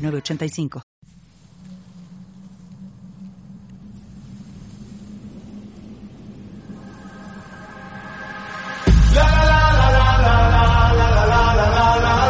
906985. Ahora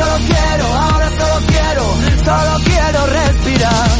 Solo quiero, ahora solo quiero, solo quiero respirar.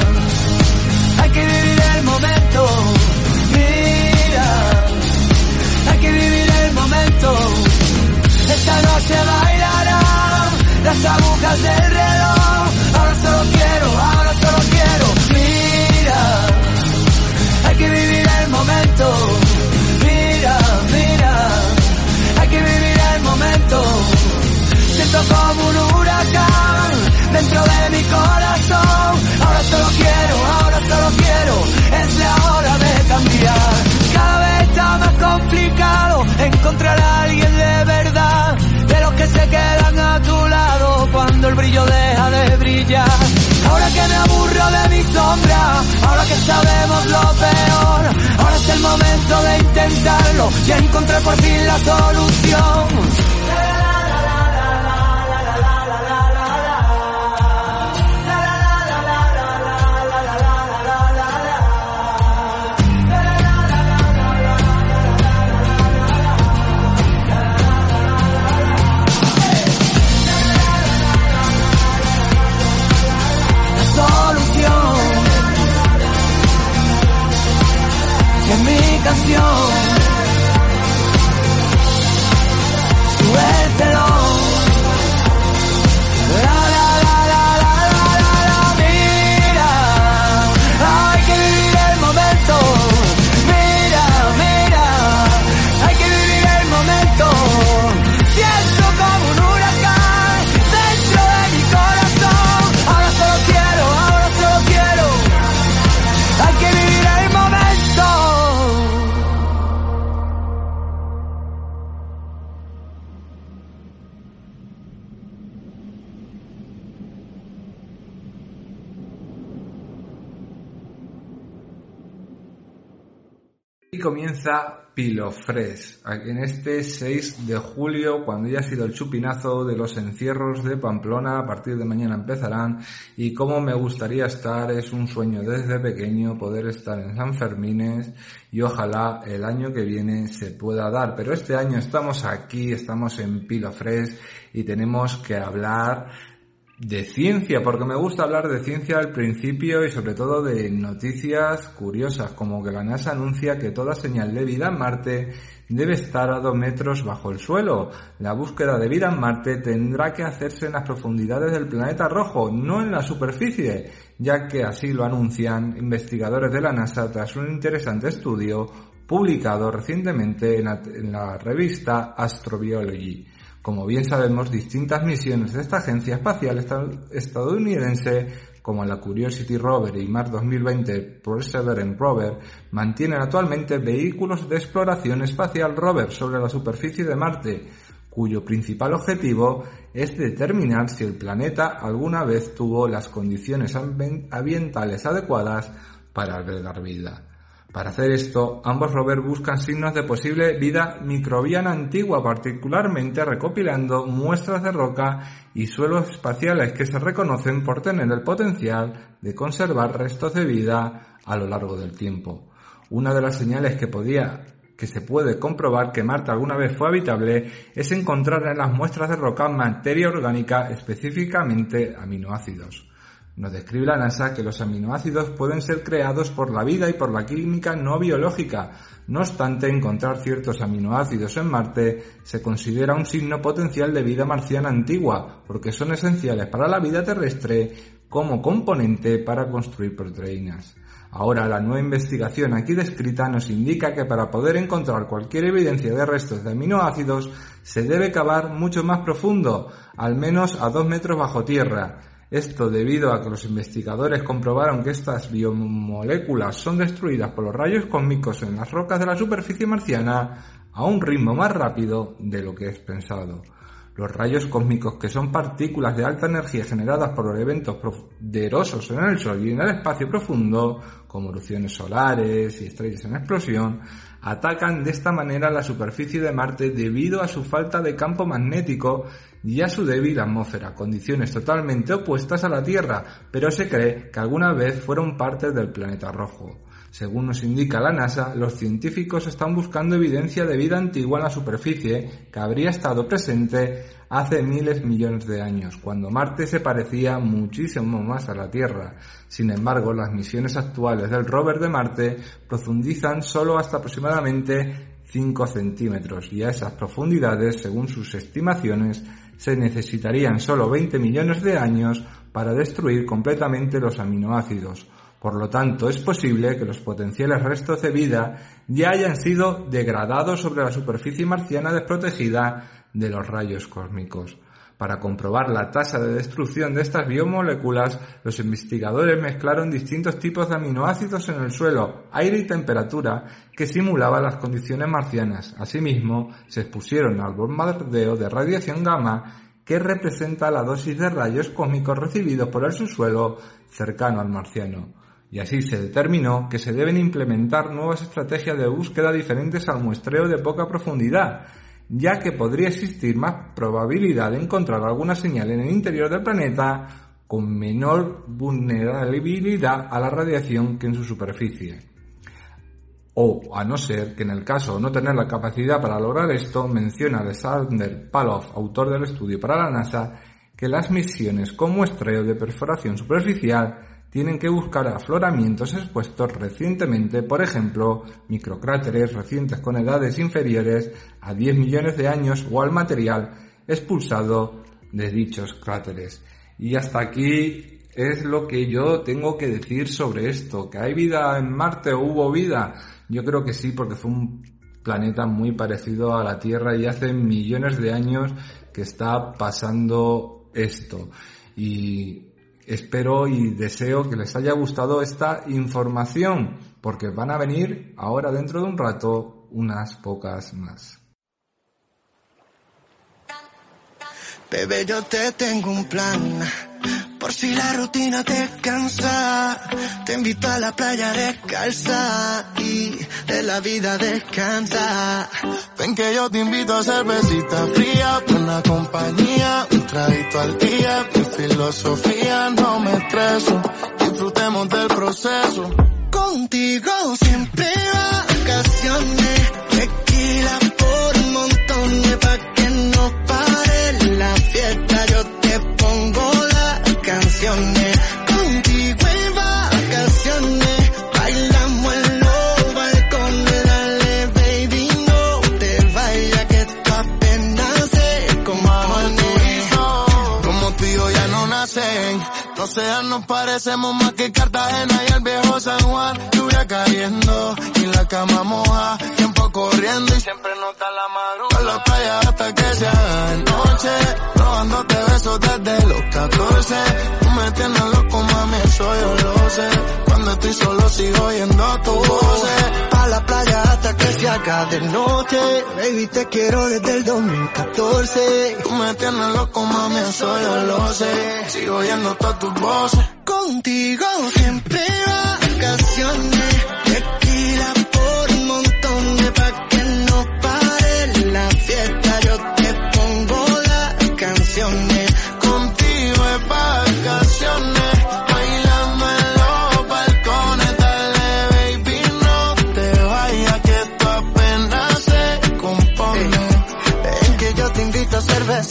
momento de intentarlo, ya encontré por fin la solución. habitación. Comienza Pilofres, en este 6 de julio, cuando ya ha sido el chupinazo de los encierros de Pamplona, a partir de mañana empezarán, y como me gustaría estar, es un sueño desde pequeño poder estar en San Fermines, y ojalá el año que viene se pueda dar, pero este año estamos aquí, estamos en Pilofres, y tenemos que hablar de ciencia, porque me gusta hablar de ciencia al principio y sobre todo de noticias curiosas, como que la NASA anuncia que toda señal de vida en Marte debe estar a dos metros bajo el suelo. La búsqueda de vida en Marte tendrá que hacerse en las profundidades del planeta rojo, no en la superficie, ya que así lo anuncian investigadores de la NASA tras un interesante estudio publicado recientemente en la, en la revista Astrobiology. Como bien sabemos, distintas misiones de esta agencia espacial estadounidense, como la Curiosity Rover y Mars 2020 Perseverance Rover, mantienen actualmente vehículos de exploración espacial rover sobre la superficie de Marte, cuyo principal objetivo es determinar si el planeta alguna vez tuvo las condiciones ambientales adecuadas para albergar vida. Para hacer esto, ambos rovers buscan signos de posible vida microbiana antigua, particularmente recopilando muestras de roca y suelos espaciales que se reconocen por tener el potencial de conservar restos de vida a lo largo del tiempo. Una de las señales que podía que se puede comprobar que Marte alguna vez fue habitable es encontrar en las muestras de roca materia orgánica, específicamente aminoácidos. Nos describe la NASA que los aminoácidos pueden ser creados por la vida y por la química no biológica. No obstante, encontrar ciertos aminoácidos en Marte se considera un signo potencial de vida marciana antigua, porque son esenciales para la vida terrestre como componente para construir proteínas. Ahora, la nueva investigación aquí descrita nos indica que para poder encontrar cualquier evidencia de restos de aminoácidos se debe cavar mucho más profundo, al menos a dos metros bajo tierra, esto debido a que los investigadores comprobaron que estas biomoléculas son destruidas por los rayos cósmicos en las rocas de la superficie marciana a un ritmo más rápido de lo que es pensado. Los rayos cósmicos, que son partículas de alta energía generadas por los eventos poderosos en el Sol y en el espacio profundo, como erupciones solares y estrellas en explosión, atacan de esta manera la superficie de Marte debido a su falta de campo magnético y a su débil atmósfera, condiciones totalmente opuestas a la Tierra, pero se cree que alguna vez fueron parte del planeta rojo. Según nos indica la NASA, los científicos están buscando evidencia de vida antigua en la superficie que habría estado presente hace miles millones de años, cuando Marte se parecía muchísimo más a la Tierra. Sin embargo, las misiones actuales del rover de Marte profundizan solo hasta aproximadamente 5 centímetros y a esas profundidades, según sus estimaciones, se necesitarían solo 20 millones de años para destruir completamente los aminoácidos. Por lo tanto, es posible que los potenciales restos de vida ya hayan sido degradados sobre la superficie marciana desprotegida de los rayos cósmicos. Para comprobar la tasa de destrucción de estas biomoléculas, los investigadores mezclaron distintos tipos de aminoácidos en el suelo, aire y temperatura que simulaban las condiciones marcianas. Asimismo, se expusieron al bombardeo de radiación gamma que representa la dosis de rayos cósmicos recibidos por el subsuelo cercano al marciano. Y así se determinó que se deben implementar nuevas estrategias de búsqueda diferentes al muestreo de poca profundidad, ya que podría existir más probabilidad de encontrar alguna señal en el interior del planeta con menor vulnerabilidad a la radiación que en su superficie. O, a no ser que en el caso de no tener la capacidad para lograr esto, menciona Alexander Palov, autor del estudio para la NASA, que las misiones con muestreo de perforación superficial tienen que buscar afloramientos expuestos recientemente, por ejemplo, microcráteres recientes con edades inferiores a 10 millones de años o al material expulsado de dichos cráteres. Y hasta aquí es lo que yo tengo que decir sobre esto. ¿Que hay vida en Marte o hubo vida? Yo creo que sí, porque fue un planeta muy parecido a la Tierra y hace millones de años que está pasando esto. Y espero y deseo que les haya gustado esta información, porque van a venir ahora dentro de un rato unas pocas más. Bebé, yo te tengo un plan. Por si la rutina te cansa, te invito a la playa descalza y de la vida descansa. Ven que yo te invito a cervecita fría, buena compañía, un traguito al día, mi filosofía no me estreso, disfrutemos del proceso. Contigo siempre vacaciones, tequila por un montón pa' que no pare la fiesta, yo te pongo la canciones. Sean, nos parecemos más que Cartagena y el viejo San Juan. Lluvia cayendo y la cama moja. Tiempo corriendo y siempre nota la madrugada. La playa hasta que se haga noche. Robándote besos desde los 14. Tú me tienes loco, mami, eso yo lo sé. Cuando estoy solo sigo oyendo tu voz. A la playa hasta que se haga de noche. Baby, te quiero desde el 2014. Tú me tienes loco, mami, eso yo lo sé. Sigo oyendo todas tus voces. Contigo siempre vacaciones.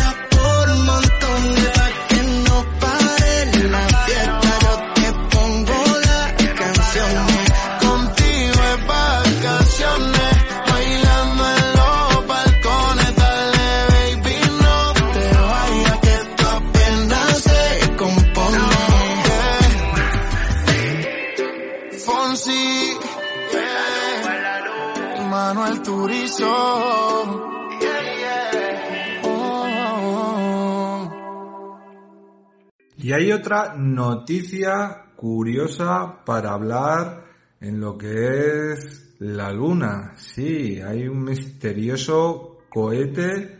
por Y hay otra noticia curiosa para hablar en lo que es la Luna. Sí, hay un misterioso cohete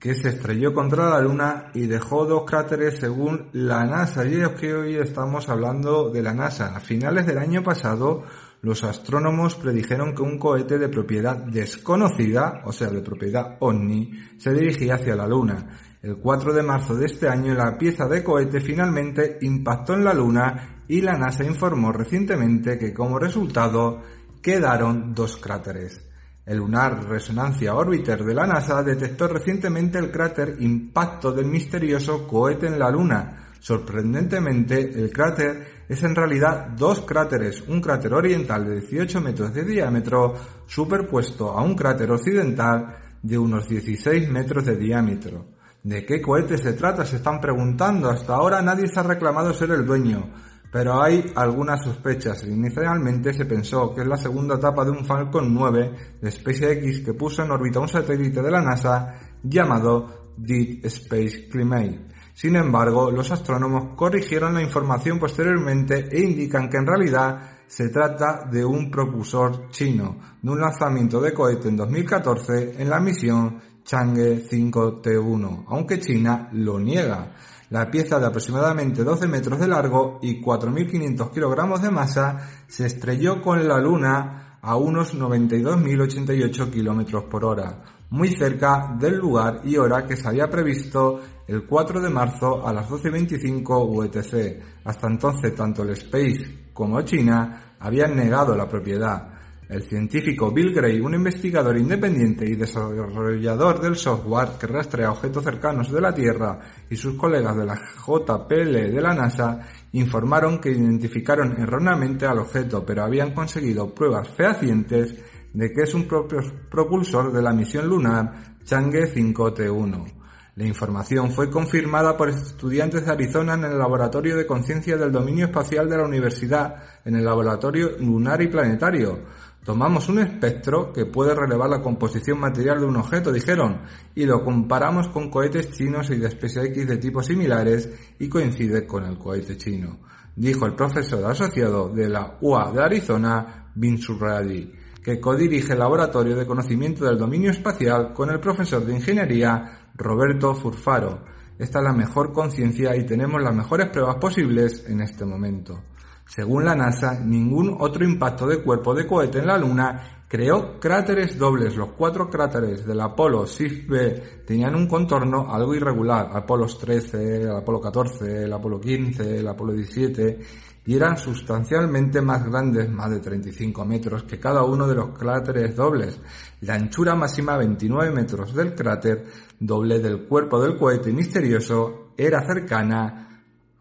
que se estrelló contra la Luna y dejó dos cráteres según la NASA. Y es que hoy estamos hablando de la NASA. A finales del año pasado, los astrónomos predijeron que un cohete de propiedad desconocida, o sea, de propiedad OVNI, se dirigía hacia la Luna. El 4 de marzo de este año la pieza de cohete finalmente impactó en la Luna y la NASA informó recientemente que como resultado quedaron dos cráteres. El Lunar Resonancia Orbiter de la NASA detectó recientemente el cráter impacto del misterioso cohete en la Luna. Sorprendentemente, el cráter es en realidad dos cráteres, un cráter oriental de 18 metros de diámetro superpuesto a un cráter occidental de unos 16 metros de diámetro. ¿De qué cohete se trata? Se están preguntando. Hasta ahora nadie se ha reclamado ser el dueño. Pero hay algunas sospechas. Inicialmente se pensó que es la segunda etapa de un Falcon 9 de SpaceX que puso en órbita un satélite de la NASA llamado Deep Space Climate. Sin embargo, los astrónomos corrigieron la información posteriormente e indican que en realidad se trata de un propulsor chino, de un lanzamiento de cohete en 2014 en la misión Chang'e 5T1, aunque China lo niega. La pieza de aproximadamente 12 metros de largo y 4.500 kilogramos de masa se estrelló con la Luna a unos 92.088 kilómetros por hora, muy cerca del lugar y hora que se había previsto el 4 de marzo a las 12.25 UTC. Hasta entonces tanto el Space como China habían negado la propiedad. El científico Bill Gray, un investigador independiente y desarrollador del software que rastrea objetos cercanos de la Tierra, y sus colegas de la JPL de la NASA informaron que identificaron erróneamente al objeto, pero habían conseguido pruebas fehacientes de que es un propulsor de la misión lunar Chang'e 5T1. La información fue confirmada por estudiantes de Arizona en el Laboratorio de Conciencia del Dominio Espacial de la Universidad, en el Laboratorio Lunar y Planetario. Tomamos un espectro que puede relevar la composición material de un objeto, dijeron, y lo comparamos con cohetes chinos y de SpaceX de tipos similares y coincide con el cohete chino, dijo el profesor asociado de la UA de Arizona, Vince Reddy, que codirige el Laboratorio de Conocimiento del Dominio Espacial con el profesor de Ingeniería Roberto Furfaro. Esta es la mejor conciencia y tenemos las mejores pruebas posibles en este momento. Según la NASA, ningún otro impacto de cuerpo de cohete en la Luna creó cráteres dobles. Los cuatro cráteres del Apolo 6B tenían un contorno algo irregular. Apolo 13, el Apolo 14, el Apolo 15, el Apolo 17 y eran sustancialmente más grandes, más de 35 metros, que cada uno de los cráteres dobles. La anchura máxima 29 metros del cráter doble del cuerpo del cohete misterioso era cercana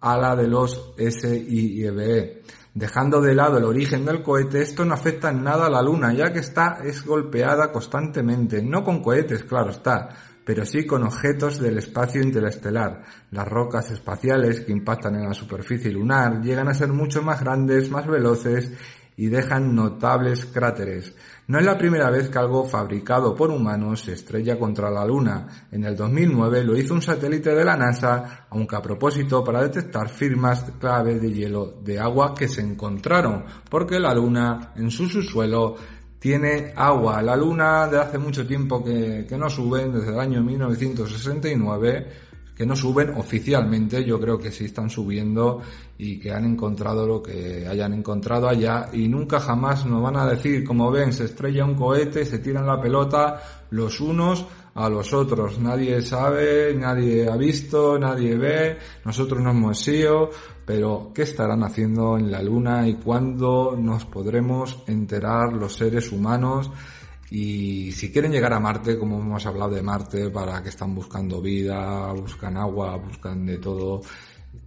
a la de los SIBE. Dejando de lado el origen del cohete, esto no afecta en nada a la Luna, ya que está es golpeada constantemente, no con cohetes, claro está, pero sí con objetos del espacio interestelar. Las rocas espaciales que impactan en la superficie lunar llegan a ser mucho más grandes, más veloces y dejan notables cráteres. No es la primera vez que algo fabricado por humanos se estrella contra la Luna. En el 2009 lo hizo un satélite de la NASA, aunque a propósito para detectar firmas claves de hielo de agua que se encontraron, porque la Luna en su subsuelo tiene agua. La luna de hace mucho tiempo que, no suben, desde el año 1969, que no suben oficialmente, yo creo que sí están subiendo y que han encontrado lo que hayan encontrado allá y nunca jamás nos van a decir, como ven, se estrella un cohete, se tiran la pelota los unos a los otros. Nadie sabe, nadie ha visto, nadie ve, nosotros no hemos sido, pero ¿qué estarán haciendo en la Luna y cuándo nos podremos enterar los seres humanos? Y si quieren llegar a Marte, como hemos hablado de Marte, para que están buscando vida, buscan agua, buscan de todo,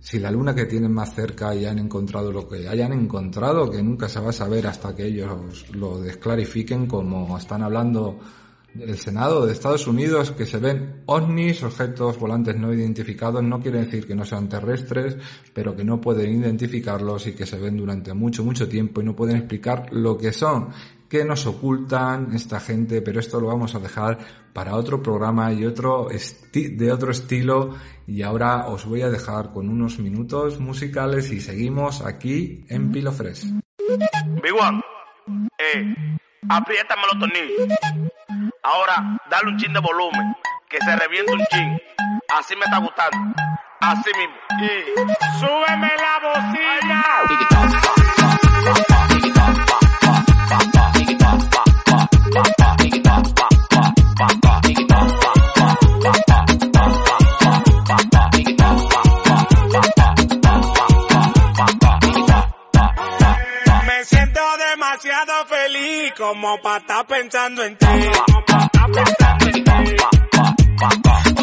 si la luna que tienen más cerca ya han encontrado lo que hayan encontrado, que nunca se va a saber hasta que ellos lo desclarifiquen, como están hablando el Senado de Estados Unidos que se ven ovnis, objetos volantes no identificados, no quiere decir que no sean terrestres, pero que no pueden identificarlos y que se ven durante mucho, mucho tiempo y no pueden explicar lo que son, que nos ocultan esta gente, pero esto lo vamos a dejar para otro programa y otro de otro estilo y ahora os voy a dejar con unos minutos musicales y seguimos aquí en Pilo Fresh. Big One, eh, apriétame los tornillos. Ahora, dale un chin de volumen, que se reviente un chin. Así me está gustando. Así mismo. Y súbeme la bocina. Feliz como para estar pensando en ti.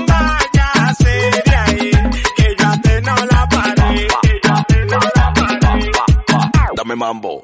Váyase de ahí, que yo te no la paré, que yo te no la paré. Dame mambo.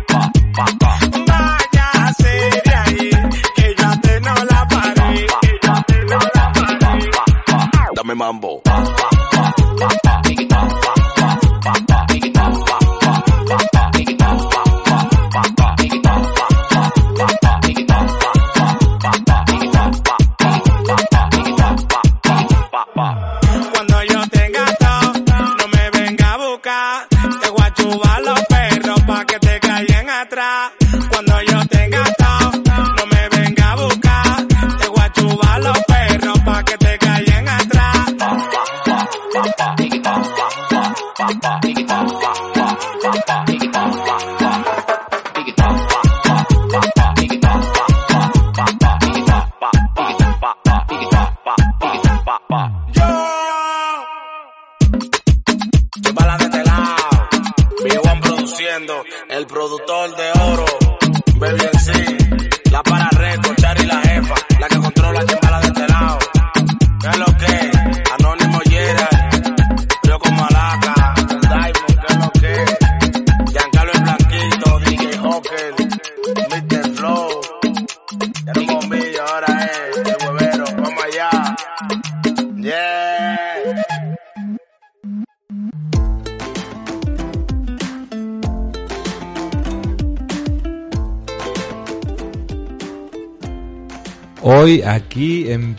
Dame mambo.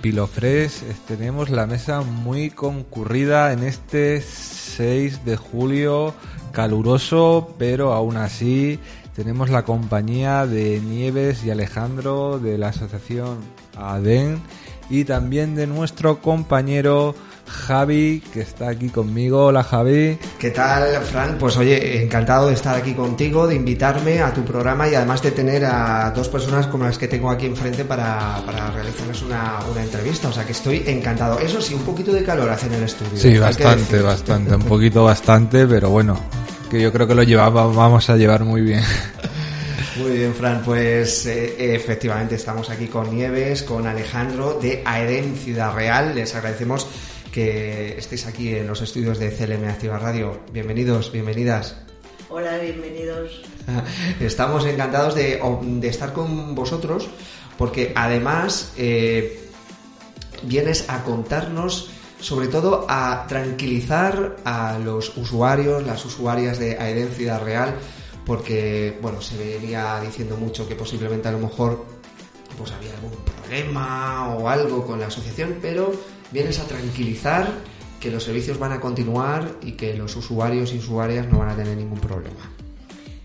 Pilofres tenemos la mesa muy concurrida en este 6 de julio, caluroso, pero aún así tenemos la compañía de Nieves y Alejandro de la asociación ADEN y también de nuestro compañero Javi, que está aquí conmigo. Hola Javi. ¿Qué tal, Fran? Pues oye, encantado de estar aquí contigo, de invitarme a tu programa y además de tener a dos personas como las que tengo aquí enfrente para, para realizarles una, una entrevista. O sea que estoy encantado. Eso sí, un poquito de calor hace en el estudio. Sí, bastante, bastante. Un poquito bastante, pero bueno, que yo creo que lo llevamos, vamos a llevar muy bien. Muy bien, Fran. Pues eh, efectivamente estamos aquí con Nieves, con Alejandro de Aeden Ciudad Real. Les agradecemos que estéis aquí en los estudios de CLM Activa Radio. Bienvenidos, bienvenidas. Hola, bienvenidos. Estamos encantados de, de estar con vosotros porque además eh, vienes a contarnos, sobre todo a tranquilizar a los usuarios, las usuarias de Aeden Ciudad Real, porque bueno, se venía diciendo mucho que posiblemente a lo mejor pues había algún problema o algo con la asociación, pero vienes a tranquilizar que los servicios van a continuar y que los usuarios y usuarias no van a tener ningún problema.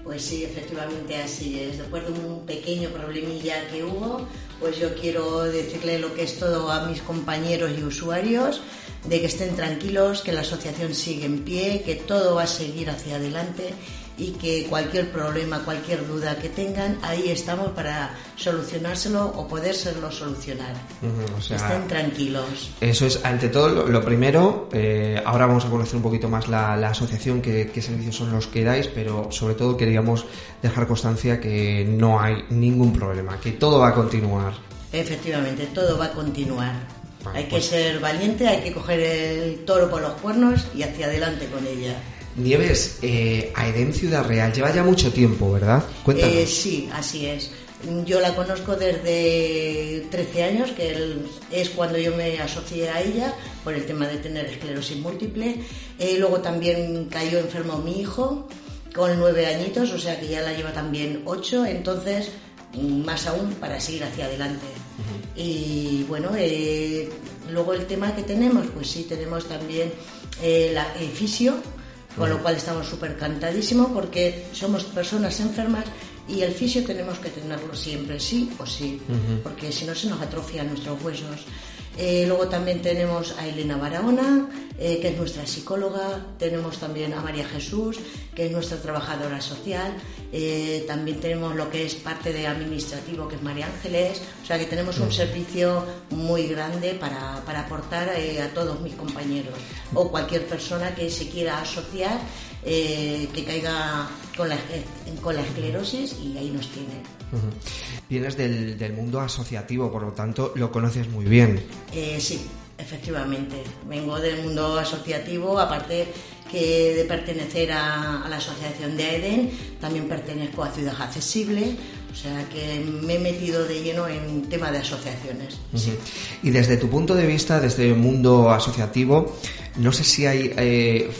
Pues sí, efectivamente así es. Después de un pequeño problemilla que hubo, pues yo quiero decirle lo que es todo a mis compañeros y usuarios, de que estén tranquilos, que la asociación sigue en pie, que todo va a seguir hacia adelante y que cualquier problema, cualquier duda que tengan, ahí estamos para solucionárselo o podérselo solucionar. Uh, o sea, Estén tranquilos. Eso es, ante todo, lo, lo primero, eh, ahora vamos a conocer un poquito más la, la asociación, qué, qué servicios son los que dais, pero sobre todo queríamos dejar constancia que no hay ningún problema, que todo va a continuar. Efectivamente, todo va a continuar. Vale, hay que pues- ser valiente, hay que coger el toro por los cuernos y hacia adelante con ella. Nieves, eh, Aeden Ciudad Real lleva ya mucho tiempo, ¿verdad? Cuéntanos. Eh, sí, así es. Yo la conozco desde 13 años, que es cuando yo me asocié a ella por el tema de tener esclerosis múltiple. Eh, luego también cayó enfermo mi hijo con nueve añitos, o sea que ya la lleva también ocho, entonces más aún para seguir hacia adelante. Y bueno, eh, luego el tema que tenemos, pues sí, tenemos también eh, la, el fisio, con lo cual estamos súper cantadísimos porque somos personas enfermas y el fisio tenemos que tenerlo siempre, sí o sí, porque si no se nos atrofian nuestros huesos. Eh, luego también tenemos a Elena Barahona, eh, que es nuestra psicóloga, tenemos también a María Jesús, que es nuestra trabajadora social, eh, también tenemos lo que es parte de administrativo, que es María Ángeles, o sea que tenemos un servicio muy grande para, para aportar a todos mis compañeros. O cualquier persona que se quiera asociar, que caiga con la, con la esclerosis y ahí nos Vienes del, del mundo asociativo, por lo tanto lo conoces muy bien. Eh, sí, efectivamente. Vengo del mundo asociativo, aparte que de pertenecer a, a la asociación de AEDEN, también pertenezco a Ciudad Accesible, o sea que me he metido de lleno en tema de asociaciones. Sí. Y desde tu punto de vista, desde el mundo asociativo, no sé si hay eh,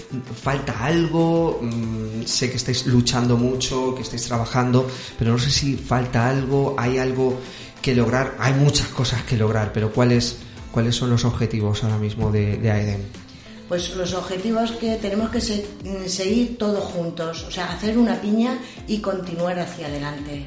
falta algo, mm, sé que estáis luchando mucho, que estáis trabajando, pero no sé si falta algo, hay algo que lograr, hay muchas cosas que lograr, pero ¿cuáles, cuáles son los objetivos ahora mismo de, de AEDEN? Pues los objetivos que tenemos que se- mm, seguir todos juntos, o sea, hacer una piña y continuar hacia adelante.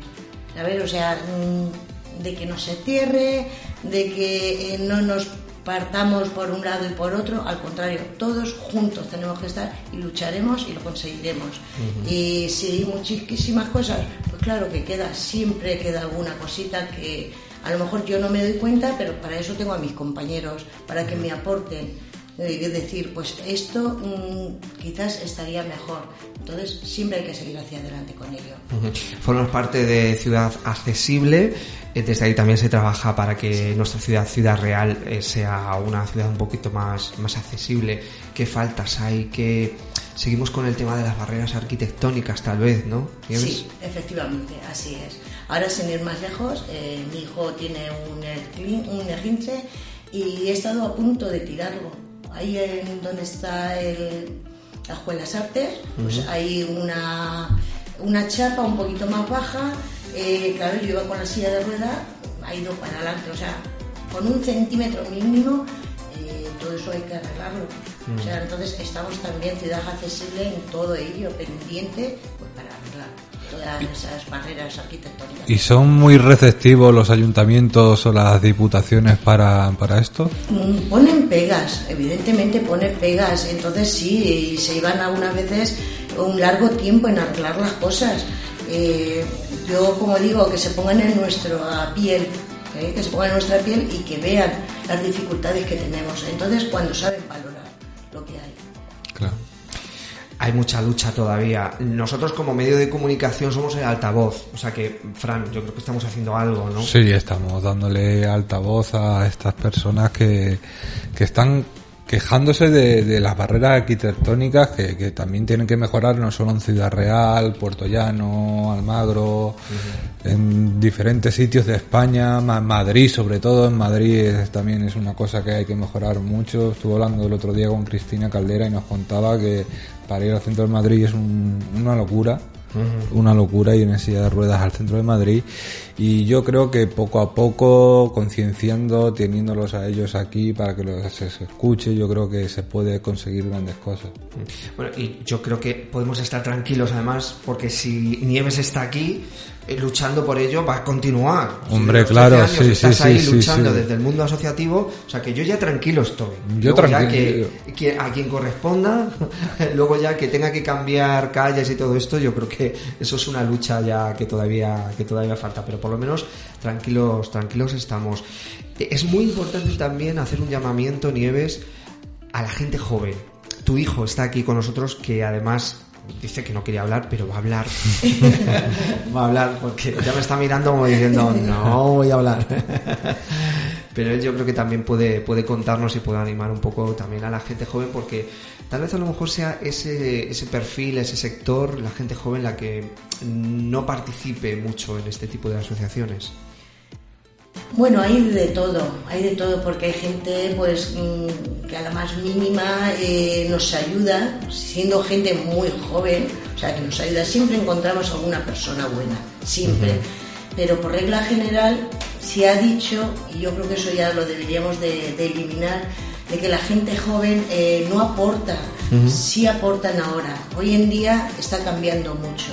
¿Sabes? O sea, mm, de que no se cierre, de que eh, no nos partamos por un lado y por otro, al contrario, todos juntos tenemos que estar y lucharemos y lo conseguiremos. Y si muchísimas cosas, pues claro que queda, siempre queda alguna cosita que a lo mejor yo no me doy cuenta, pero para eso tengo a mis compañeros, para que me aporten eh, decir, pues esto mm, quizás estaría mejor. Entonces siempre hay que seguir hacia adelante con ello. Ujú. Formas parte de Ciudad Accesible. eh, Desde ahí también se trabaja para que nuestra ciudad, Ciudad Real, eh, sea una ciudad un poquito más, más accesible. ¿Qué faltas hay? ¿Qué... Seguimos con el tema de las barreras arquitectónicas, tal vez, ¿no? Sí, efectivamente, así es. Ahora, sin ir más lejos, eh, mi hijo tiene un, un esguince y he estado a punto de tirarlo. Ahí en donde está el, la Escuelas Artes, pues hay una, una chapa un poquito más baja. eh, claro, yo iba con la silla de rueda, ha ido para adelante. O sea, con un centímetro mínimo, eh, todo eso hay que arreglarlo. O sea, entonces estamos también ciudad accesible en todo ello, pendiente pues, para arreglar todas esas barreras arquitectónicas. ¿Y son muy receptivos los ayuntamientos o las diputaciones para, para esto? Mm, Ponen pegas, evidentemente ponen pegas, entonces sí, y se iban algunas veces un largo tiempo en arreglar las cosas. Eh, yo, como digo, que se pongan en nuestra piel, ¿eh? que se pongan en nuestra piel y que vean las dificultades que tenemos. Entonces, cuando saben valorar lo que hay. Hay mucha lucha todavía. Nosotros como medio de comunicación somos el altavoz. O sea que, Fran, yo creo que estamos haciendo algo, ¿no? Sí, estamos dándole altavoz a estas personas que, que están quejándose de, de las barreras arquitectónicas que, que también tienen que mejorar no solo en Ciudad Real, Puerto Llano, Almagro, en diferentes sitios de España, Ma- Madrid sobre todo, en Madrid es- también es una cosa que hay que mejorar mucho. Estuve hablando el otro día con Cristina Caldera y nos contaba que para ir al centro de Madrid es un- una locura una locura ir en silla de ruedas al centro de Madrid. Y yo creo que poco a poco concienciando teniéndolos a ellos aquí para que los, se, se escuche yo creo que se puede conseguir grandes cosas. Bueno, y yo creo que podemos estar tranquilos además, porque si Nieves está aquí luchando por ello, va a continuar. Hombre, los 13 claro, años sí, estás sí, ahí sí, luchando desde el mundo asociativo, o sea que yo ya tranquilo estoy. Yo Luego ya tranquilo. que, que a quien corresponda, luego ya que tenga que cambiar calles y todo esto, yo creo que eso es una lucha ya que todavía, que todavía falta, pero por lo menos tranquilos, tranquilos estamos. Eh, Es muy importante también hacer un llamamiento, Nieves, a la gente joven. Tu hijo está aquí con nosotros que además dice que no quería hablar, pero va a hablar. va a hablar porque ya me está mirando como diciendo, no voy a hablar. pero él yo creo que también puede, puede contarnos y puede animar un poco también a la gente joven porque tal vez a lo mejor sea ese, ese perfil, ese sector, la gente joven la que no participe mucho en este tipo de asociaciones. Bueno, hay de todo, hay de todo, porque hay gente pues mm, que a la más mínima eh, nos ayuda, siendo gente muy joven, o sea, que nos ayuda. Siempre encontramos alguna persona buena, siempre. Pero por regla general se ha dicho, y yo creo que eso ya lo deberíamos de, de eliminar, de que la gente joven eh, no aporta, sí aportan ahora. Hoy en día está cambiando mucho.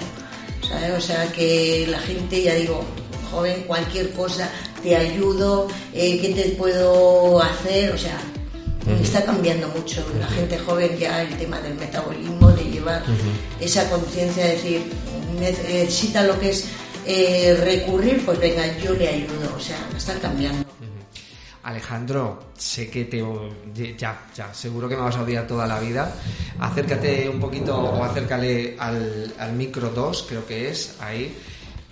¿sabes? O sea que la gente, ya digo, joven, cualquier cosa, te ayudo, eh, ¿qué te puedo hacer? O sea, está cambiando mucho. La gente joven ya el tema del metabolismo, de llevar esa conciencia, de decir, "Ne- necesita lo que es eh, recurrir, pues venga, yo le ayudo. O sea, está cambiando. Alejandro, sé que te... Ya, ya, seguro que me vas a odiar toda la vida. Acércate un poquito o acércale al, al micro 2, creo que es, ahí.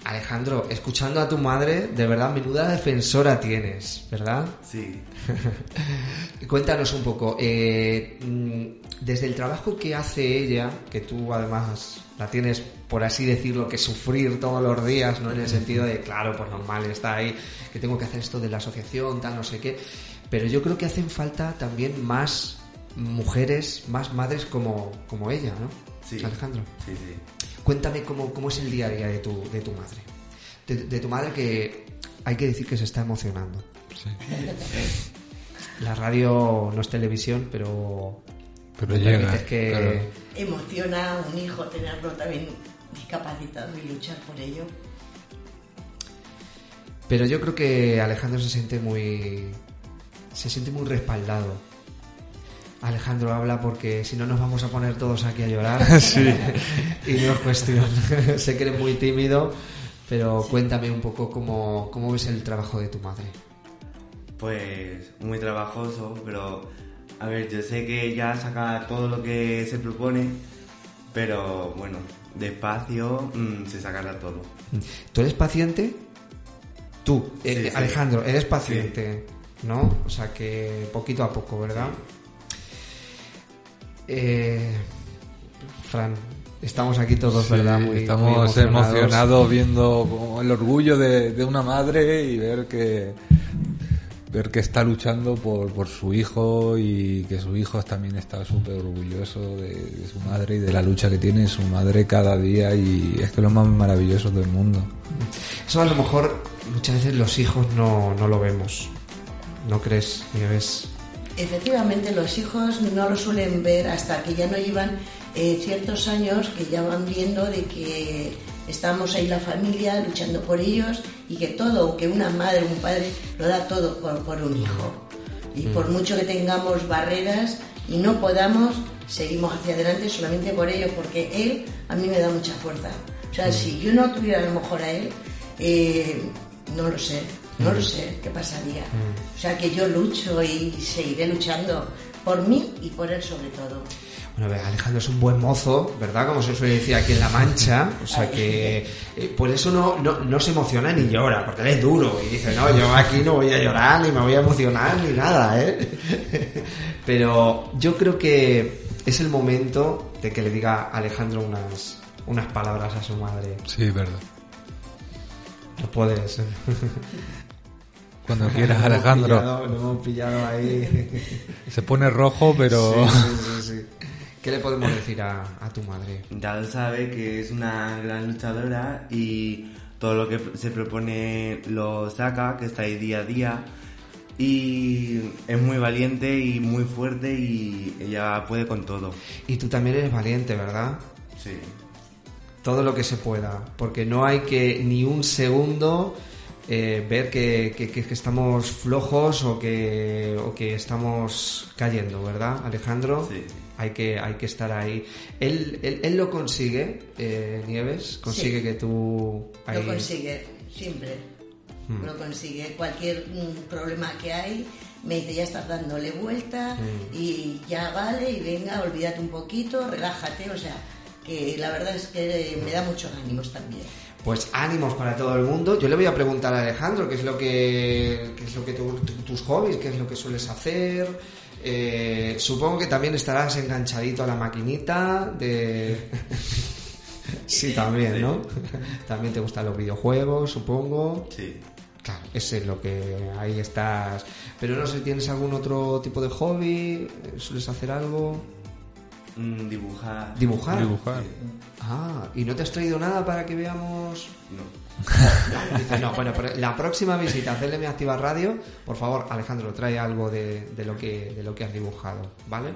Alejandro, escuchando a tu madre, de verdad, menuda defensora tienes, ¿verdad? Sí. Cuéntanos un poco, eh, mm, desde el trabajo que hace ella, que tú además la tienes, por así decirlo, que sufrir todos los días, ¿no? En el sentido de, claro, pues normal, está ahí, que tengo que hacer esto de la asociación, tal, no sé qué. Pero yo creo que hacen falta también más mujeres, más madres como, como ella, ¿no? Sí. Alejandro. Sí, sí. Cuéntame cómo, cómo es el día a día de tu, de tu madre. De, de tu madre que hay que decir que se está emocionando. La radio no es televisión, pero... pero llega que... claro. Emociona a un hijo tenerlo también discapacitado y luchar por ello. Pero yo creo que Alejandro se siente muy... Se siente muy respaldado. Alejandro habla porque si no nos vamos a poner todos aquí a llorar. Sí. y no es cuestión. sé que eres muy tímido, pero cuéntame un poco cómo, cómo ves el trabajo de tu madre. Pues muy trabajoso, pero a ver, yo sé que ella saca todo lo que se propone, pero bueno, despacio mm, se sacará todo. ¿Tú eres paciente? Tú, eh, Sí. Alejandro, eres paciente, ¿no? O sea que poquito a poco, ¿verdad? Eh, Fran, estamos aquí todos, Sí, ¿verdad? Muy, muy estamos emocionados viendo el orgullo de, de una madre y ver que ver que está luchando por, por su hijo y que su hijo también está súper orgulloso de, de su madre y de la lucha que tiene su madre cada día y es que es lo más maravilloso del mundo. Eso a lo mejor muchas veces los hijos no, no lo vemos. ¿No crees, Nieves? Efectivamente, los hijos no lo suelen ver hasta que ya no llevan eh, ciertos años, que ya van viendo de que estamos ahí la familia luchando por ellos y que todo, que una madre, un padre, lo da todo por, por un hijo. Y por mucho que tengamos barreras y no podamos, seguimos hacia adelante solamente por ello, porque él a mí me da mucha fuerza. O sea, si yo no tuviera a lo mejor a él, eh, no lo sé, no lo sé qué pasaría. O sea, que yo lucho y seguiré luchando por mí y por él sobre todo. Bueno, ve, Alejandro es un buen mozo, ¿verdad? Como se suele decir aquí en La Mancha. O sea que eh, por eso no, no, no se emociona ni llora, porque él es duro y dice, no, yo aquí no voy a llorar, ni me voy a emocionar, ni nada, ¿eh? Pero yo creo que es el momento de que le diga a Alejandro unas, unas palabras a su madre. Sí, verdad. No puedes. Cuando quieras, Alejandro. pillado, Lo hemos pillado ahí. Se pone rojo, pero... Sí, sí, sí, sí. ¿Qué le podemos decir a, a tu madre? Ya lo sabe que es una gran luchadora y todo lo que se propone lo saca, que está ahí día a día. Y es muy valiente y muy fuerte y ella puede con todo. Y tú también eres valiente, ¿verdad? Sí. todo lo que se pueda, porque no hay que ni un segundo eh, ver que, que- estamos flojos o que, o que estamos cayendo, ¿verdad, Alejandro? Sí. Hay que, hay que estar ahí. Él, él, él lo consigue, eh, Nieves, consigue Sí. que tú... ahí- Lo consigue, siempre. Hmm. Lo consigue. Cualquier mm, problema que hay, me dice, ya estás dándole vuelta Hmm. y ya vale, y venga, olvídate un poquito, relájate. O sea, que la verdad es que me da muchos ánimos también. Pues ánimos para todo el mundo. Yo le voy a preguntar a Alejandro qué es lo que, qué es lo que tu- tu- tus hobbies, qué es lo que sueles hacer. Eh, supongo que también estarás enganchadito a la maquinita de. sí, también, ¿no? también te gustan los videojuegos, supongo. Sí. Claro, ese es lo que ahí estás. Pero no sé, ¿tienes algún otro tipo de hobby? ¿Sueles hacer algo? Mm, dibujar. ¿Dibujar? Dibujar. Ah, ¿y no te has traído nada para que veamos? No. Dice, no, bueno, pero la próxima visita a CLM Activa Radio, por favor, Alejandro, trae algo de, de lo, que, de lo que has dibujado, ¿vale?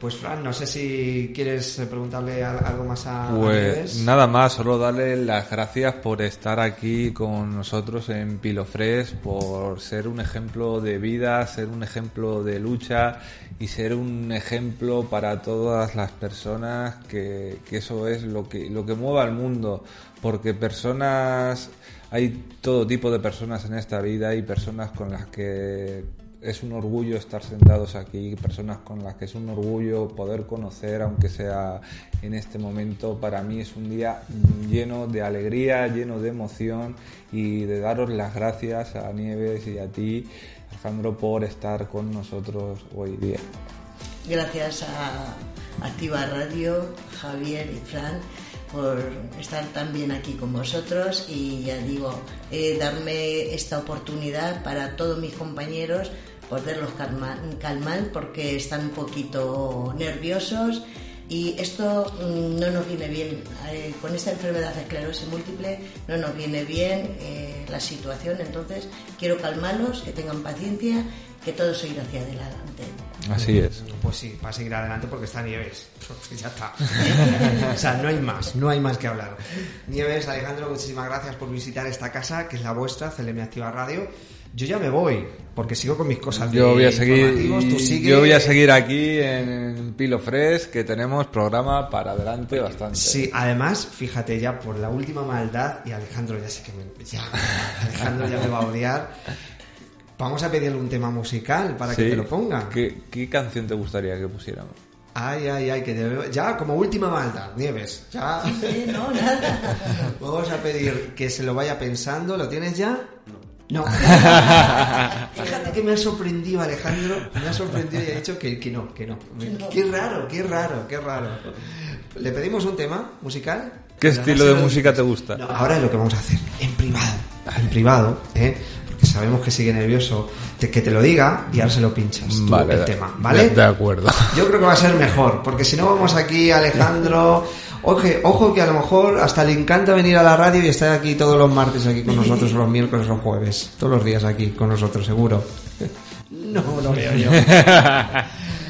Pues Fran, no sé si quieres eh, preguntarle al- algo más a Pues nada más, solo darle las gracias por estar aquí con nosotros en Pilofres, por ser un ejemplo de vida, ser un ejemplo de lucha y ser un ejemplo para todas las personas que, que eso es lo que, lo que mueve al mundo, porque personas, hay todo tipo de personas en esta vida y personas con las que es un orgullo estar sentados aquí, personas con las que es un orgullo poder conocer, aunque sea en este momento. Para mí es un día lleno de alegría, lleno de emoción y de daros las gracias a Nieves y a ti, Alejandro, por estar con nosotros hoy día. Gracias a Activa Radio, Javier y Fran por estar también aquí con vosotros y ya digo, eh, darme esta oportunidad para todos mis compañeros poderlos calmar, calmar porque están un poquito nerviosos y esto mm, no nos viene bien. Eh, con esta enfermedad de esclerosis múltiple no nos viene bien eh, la situación, entonces quiero calmarlos, que tengan paciencia, que todo se irá hacia adelante. Así es. Pues sí, va a seguir adelante porque está Nieves. ya está. o sea, no hay más, no hay más que hablar. Nieves, Alejandro, muchísimas gracias por visitar esta casa, que es la vuestra, CLM Activa Radio. Yo ya me voy, porque sigo con mis cosas de Yo voy a seguir, informativos, tú sigue. yo voy a seguir aquí en Pilo Fresh, que tenemos programa para adelante bastante. Sí, además, fíjate ya por la última maldad, y Alejandro ya sé que me, ya, Alejandro ya me va a odiar. Vamos a pedirle un tema musical para que te lo ponga. ¿Qué, qué canción te gustaría que pusiéramos? Ay, ay, ay, que debe- ya como última maldad, Nieves, ya. Sí, no, nada. Vamos a pedir que se lo vaya pensando, ¿lo tienes ya? No. Fíjate que me ha sorprendido Alejandro, me ha sorprendido y ha dicho que, que no, que no. Qué raro, qué raro, qué raro. ¿Le pedimos un tema musical? ¿Qué estilo de música te gusta? No, ahora es lo que vamos a hacer, en privado, en privado, ¿eh? Sabemos que sigue nervioso, te- que te lo diga y ahora se lo pinchas tú Vale, el de- tema, ¿vale? de- de acuerdo. Yo creo que va a ser mejor, porque si no vamos aquí, Alejandro, Oje, ojo que a lo mejor hasta le encanta venir a la radio y estar aquí todos los martes aquí con nosotros, o los miércoles o los jueves. Todos los días aquí con nosotros, seguro. No lo veo yo.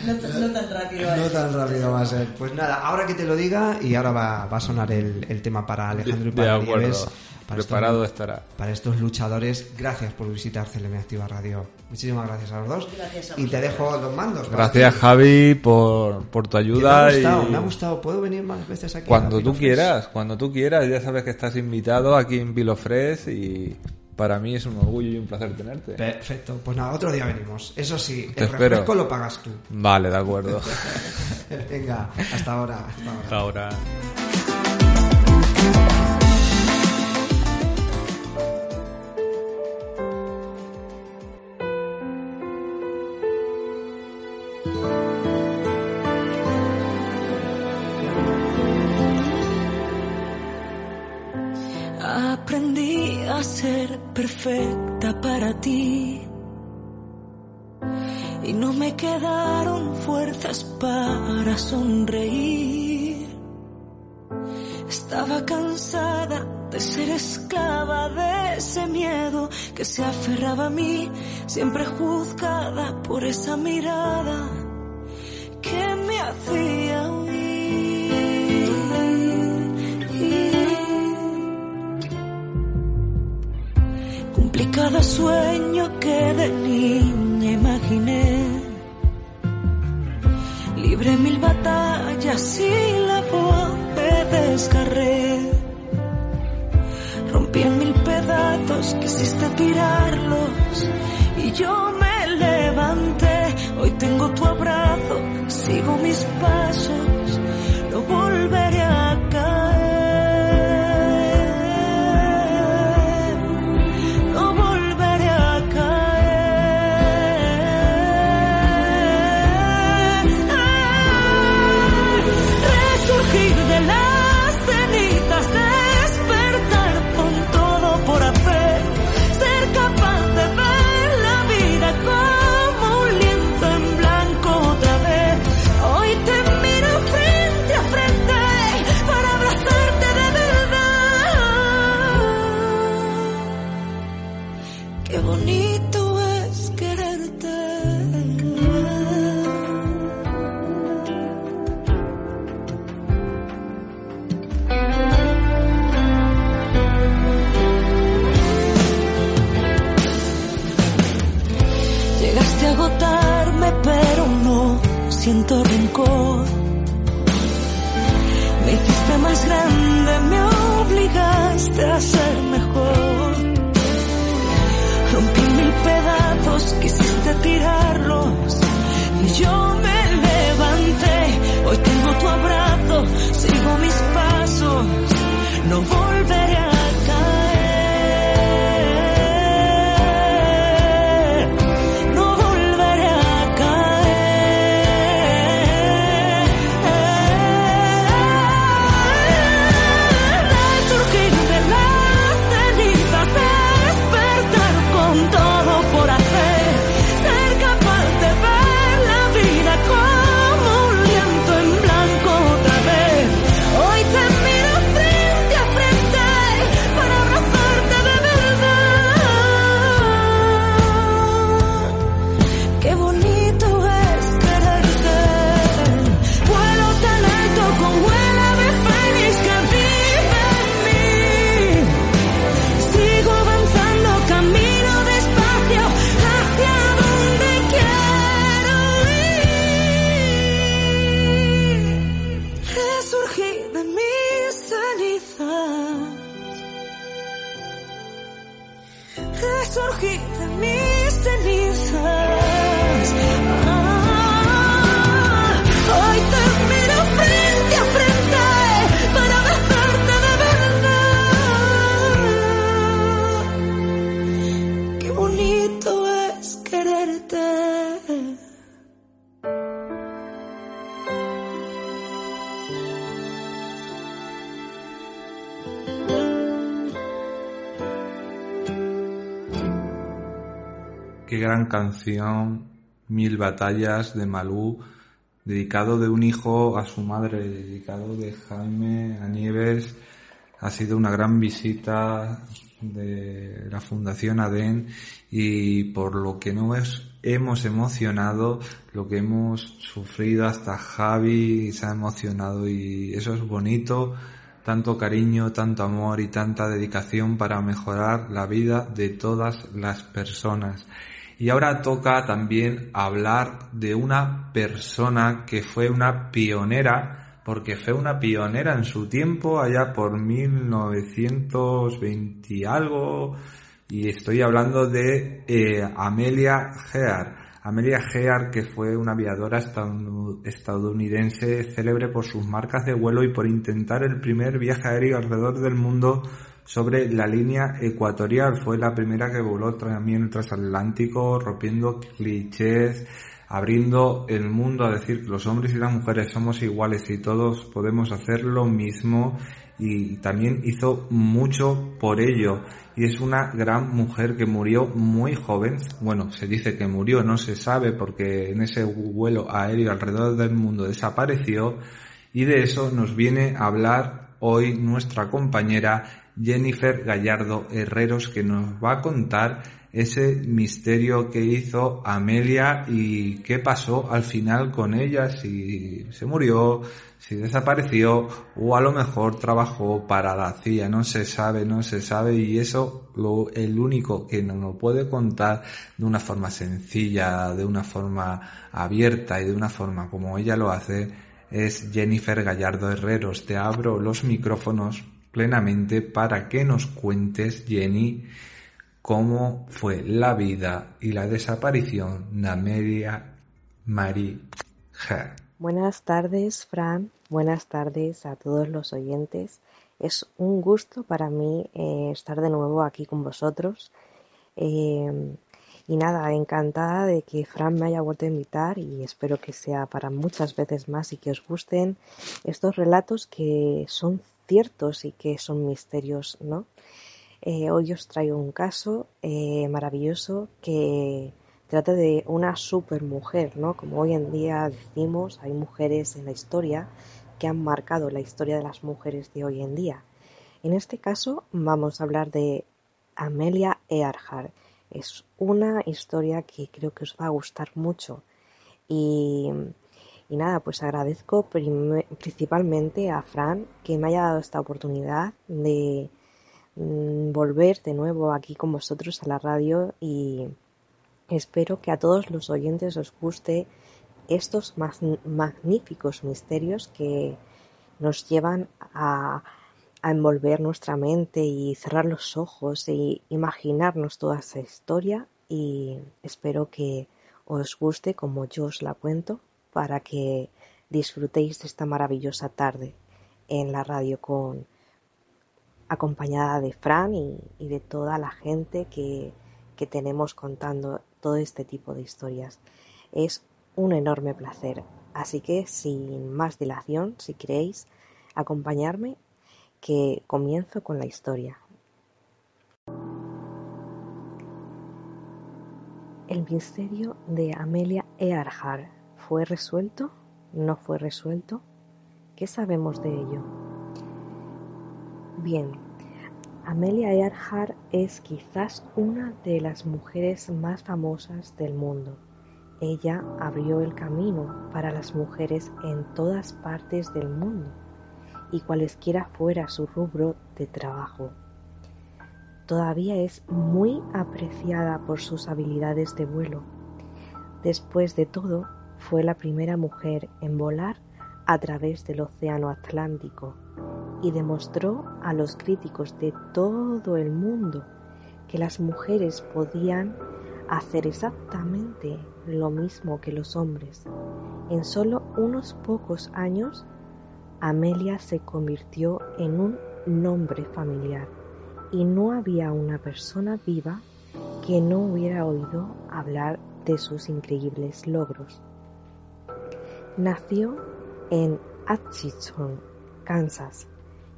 No, no tan rápido. No tan rápido va a ser. Pues nada, ahora que te lo diga, y ahora va, va a sonar el, el tema para Alejandro y De para acuerdo. Nieves, para Preparado estos, estará. para estos luchadores. Gracias por visitar CLM Activa Radio. Muchísimas gracias a los dos. Gracias a y te dejo los mandos. Gracias ti. Javi por, por tu Que Me ha ayuda. gustado, y me ha gustado. ¿Puedo venir más veces aquí? Cuando tú quieras, cuando tú quieras, ya sabes que estás invitado aquí en Pilofres y para mí es un orgullo y un placer tenerte. Perfecto, pues nada, otro día venimos. Eso sí, Te el espero. refresco lo pagas tú. Vale, de acuerdo. Venga, hasta ahora. Hasta ahora. ahora. Ser perfecta para ti y no me quedaron fuerzas para sonreír. Estaba cansada de ser esclava de ese miedo que se aferraba a mí, siempre juzgada por esa mirada que me hacía huir. Cada sueño que de niña imaginé. Libré mil batallas y la voz me desgarré. Rompí en mil pedazos, quisiste tirarlos y yo me levanté. Hoy tengo tu abrazo, sigo mis pasos, Qué gran canción, Mil batallas de Malú. dedicado de un hijo a su madre, dedicado de Jaime a Nieves. Ha sido una gran visita de la Fundación ADEN y por lo que nos hemos emocionado, lo que hemos sufrido, hasta Javi se ha emocionado y eso es bonito, tanto cariño, tanto amor y tanta dedicación para mejorar la vida de todas las personas. Y ahora toca también hablar de una persona que fue una pionera, porque fue una pionera en su tiempo, allá por 1920 y algo, y estoy hablando de eh, Amelia Gear. Amelia Gear, que fue una aviadora estadounidense célebre por sus marcas de vuelo y por intentar el primer viaje aéreo alrededor del mundo sobre la línea ecuatorial. Fue la primera que voló también el transatlántico, rompiendo clichés, abriendo el mundo a decir que los hombres y las mujeres somos iguales y todos podemos hacer lo mismo y también hizo mucho por ello. Y es una gran mujer que murió muy joven, bueno, se dice que murió, no se sabe porque en ese vuelo aéreo alrededor del mundo desapareció. Y de eso nos viene a hablar hoy nuestra compañera Jennifer Gallardo Herreros que nos va a contar ese misterio que hizo Amelia y qué pasó al final con ella, si se murió, si desapareció o a lo mejor trabajó para la CIA, no se sabe, no se sabe y eso lo, el único que nos lo puede contar de una forma sencilla, de una forma abierta y de una forma como ella lo hace es Jennifer Gallardo Herreros. Te abro los micrófonos plenamente para que nos cuentes, Jenny, cómo fue la vida y la desaparición de Amelia Marie Buenas tardes, Fran. Buenas tardes a todos los oyentes. Es un gusto para mí eh, estar de nuevo aquí con vosotros. Eh, y nada, encantada de que Fran me haya vuelto a invitar y espero que sea para muchas veces más y que os gusten estos relatos que son y que son misterios, ¿no? Eh, hoy os traigo un caso eh, maravilloso que trata de una super mujer, ¿no? Como hoy en día decimos, hay mujeres en la historia que han marcado la historia de las mujeres de hoy en día. En este caso vamos a hablar de Amelia Earhart. Es una historia que creo que os va a gustar mucho y y nada, pues agradezco principalmente a Fran que me haya dado esta oportunidad de mm, volver de nuevo aquí con vosotros a la radio y espero que a todos los oyentes os guste estos magníficos misterios que nos llevan a, a envolver nuestra mente y cerrar los ojos e imaginarnos toda esa historia. Y espero que os guste como yo os la cuento para que disfrutéis de esta maravillosa tarde en la radio con acompañada de Fran y, de toda la gente que, que tenemos contando todo este tipo de historias. Es un enorme placer. Así que sin más dilación, si queréis acompañarme, que comienzo con la historia. El misterio de Amelia Earhart ¿Fue resuelto? ¿No fue resuelto? ¿Qué sabemos de ello? Bien, Amelia Earhart es quizás una de las mujeres más famosas del mundo. Ella abrió el camino para las mujeres en todas partes del mundo y cualesquiera fuera su rubro de trabajo. Todavía es muy apreciada por sus habilidades de vuelo. Después de todo, fue la primera mujer en volar a través del Océano Atlántico y demostró a los críticos de todo el mundo que las mujeres podían hacer exactamente lo mismo que los hombres. En solo unos pocos años, Amelia se convirtió en un nombre familiar y no había una persona viva que no hubiera oído hablar de sus increíbles logros. Nació en Atchison, Kansas,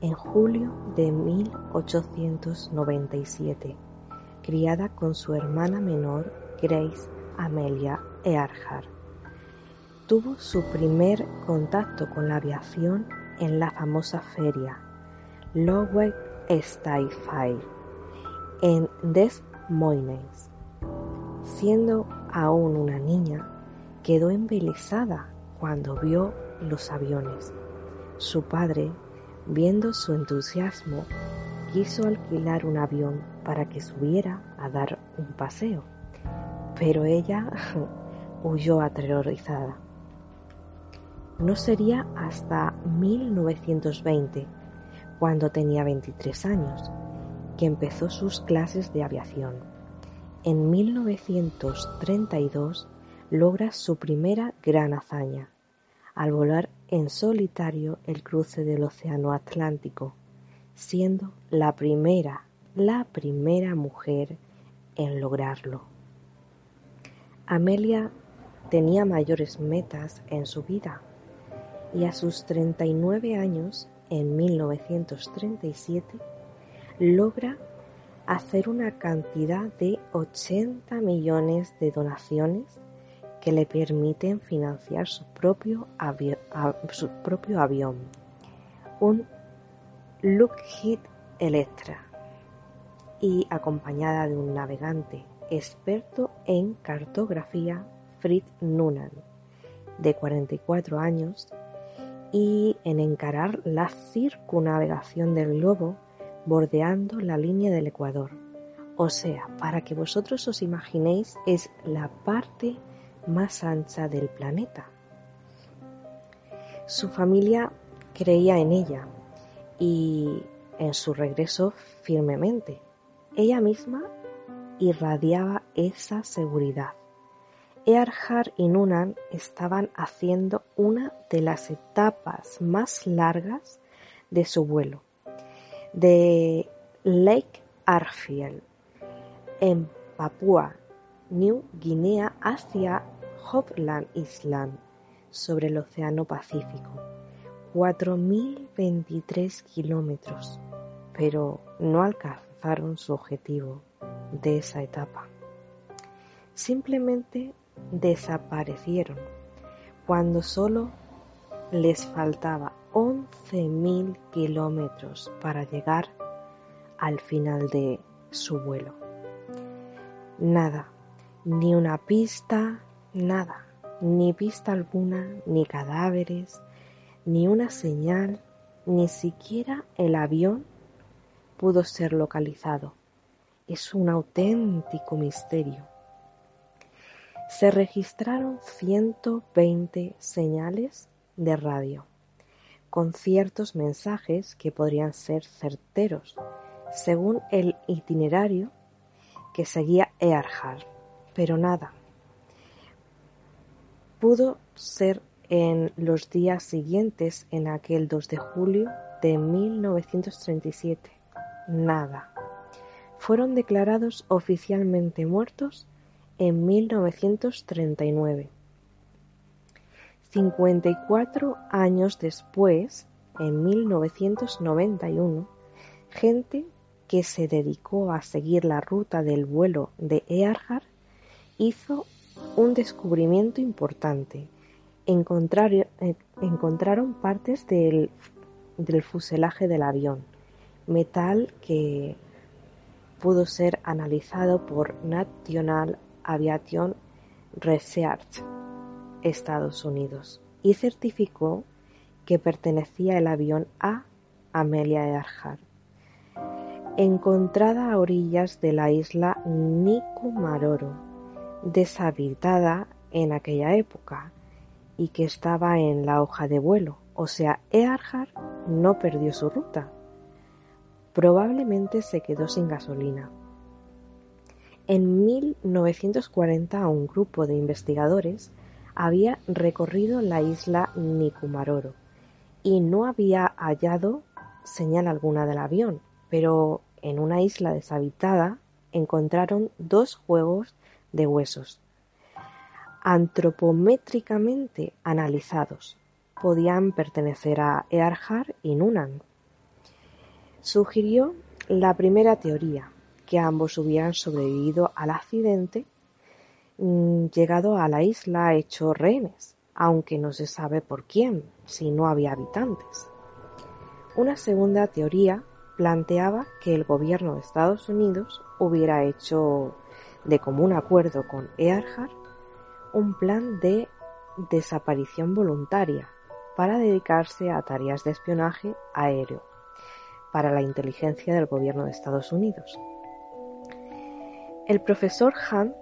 en julio de 1897, criada con su hermana menor Grace Amelia Earhart. tuvo su primer contacto con la aviación en la famosa feria Lowell Sky en Des Moines. Siendo aún una niña, quedó embelesada cuando vio los aviones. Su padre, viendo su entusiasmo, quiso alquilar un avión para que subiera a dar un paseo, pero ella huyó aterrorizada. No sería hasta 1920, cuando tenía 23 años, que empezó sus clases de aviación. En 1932 logra su primera gran hazaña, al volar en solitario el cruce del Océano Atlántico, siendo la primera, la primera mujer en lograrlo. Amelia tenía mayores metas en su vida y a sus 39 años, en 1937, logra hacer una cantidad de 80 millones de donaciones que le permiten financiar su propio, avión, un Lockheed Electra, y acompañada de un navegante experto en cartografía, Fritz Noonan, de 44 años, y en encarar la circunavegación del globo bordeando la línea del Ecuador. O sea, para que vosotros os imaginéis, es la parte más ancha del planeta. Su familia creía en ella y en su regreso firmemente. Ella misma irradiaba esa seguridad. Earhart y Noonan estaban haciendo una de las etapas más largas de su vuelo, de Lake Arfield, en Papúa New Guinea hacia Hopland Island, sobre el Océano Pacífico. 4.023 kilómetros, pero no alcanzaron su objetivo de esa etapa. Simplemente desaparecieron cuando solo les faltaba 11.000 kilómetros para llegar al final de su vuelo. Nada, ni una pista, nada, ni pista alguna, ni cadáveres, ni una señal, ni siquiera el avión pudo ser localizado. Es un auténtico misterio se registraron 120 señales de radio, con ciertos mensajes que podrían ser certeros, según el itinerario que seguía Earhart, pero nada. Pudo ser en los días siguientes, en aquel 2 de julio de 1937. Nada. Fueron declarados oficialmente muertos en 1939. 54 años después, en 1991, gente que se dedicó a seguir la ruta del vuelo de Earhart hizo un descubrimiento importante. Eh, encontraron partes del, del fuselaje del avión, metal que pudo ser analizado por National Aviation Research, Estados Unidos, y certificó que pertenecía el avión a Amelia Earhart, encontrada a orillas de la isla Nikumaroro, deshabitada en aquella época y que estaba en la hoja de vuelo, o sea, Earhart no perdió su ruta. Probablemente se quedó sin gasolina. En 1940 un grupo de investigadores había recorrido la isla Nikumaroro y no había hallado señal alguna del avión, pero en una isla deshabitada encontraron dos juegos de huesos. Antropométricamente analizados, podían pertenecer a Earhart y Nunan. Sugirió la primera teoría, que ambos hubieran sobrevivido al accidente, mm, llegado a la isla hecho rehenes, aunque no se sabe por quién, si no había habitantes. Una segunda teoría planteaba que el gobierno de Estados Unidos hubiera hecho de común acuerdo con Earhart un plan de desaparición voluntaria para dedicarse a tareas de espionaje aéreo para la inteligencia del gobierno de Estados Unidos. El profesor Hahn,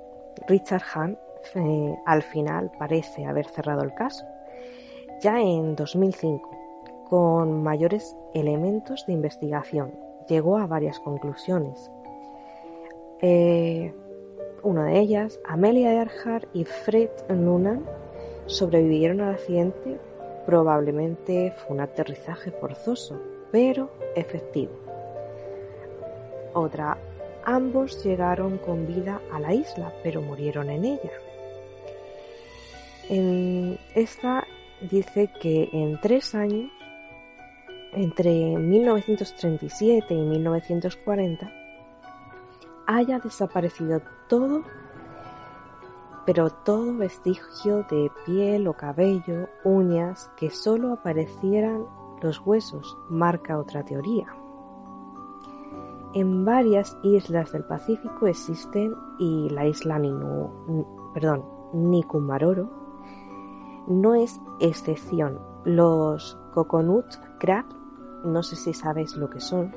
Richard Hahn, eh, al final parece haber cerrado el caso, ya en 2005, con mayores elementos de investigación. Llegó a varias conclusiones. Eh, una de ellas, Amelia Earhart y Fred Noonan sobrevivieron al accidente. Probablemente fue un aterrizaje forzoso, pero efectivo. Otra, ambos llegaron con vida a la isla, pero murieron en ella. En esta dice que en tres años, entre 1937 y 1940, haya desaparecido todo, pero todo vestigio de piel o cabello, uñas, que solo aparecieran los huesos, marca otra teoría. En varias islas del Pacífico existen, y la isla Ninu, perdón, Nikumaroro no es excepción. Los coconut crab, no sé si sabéis lo que son,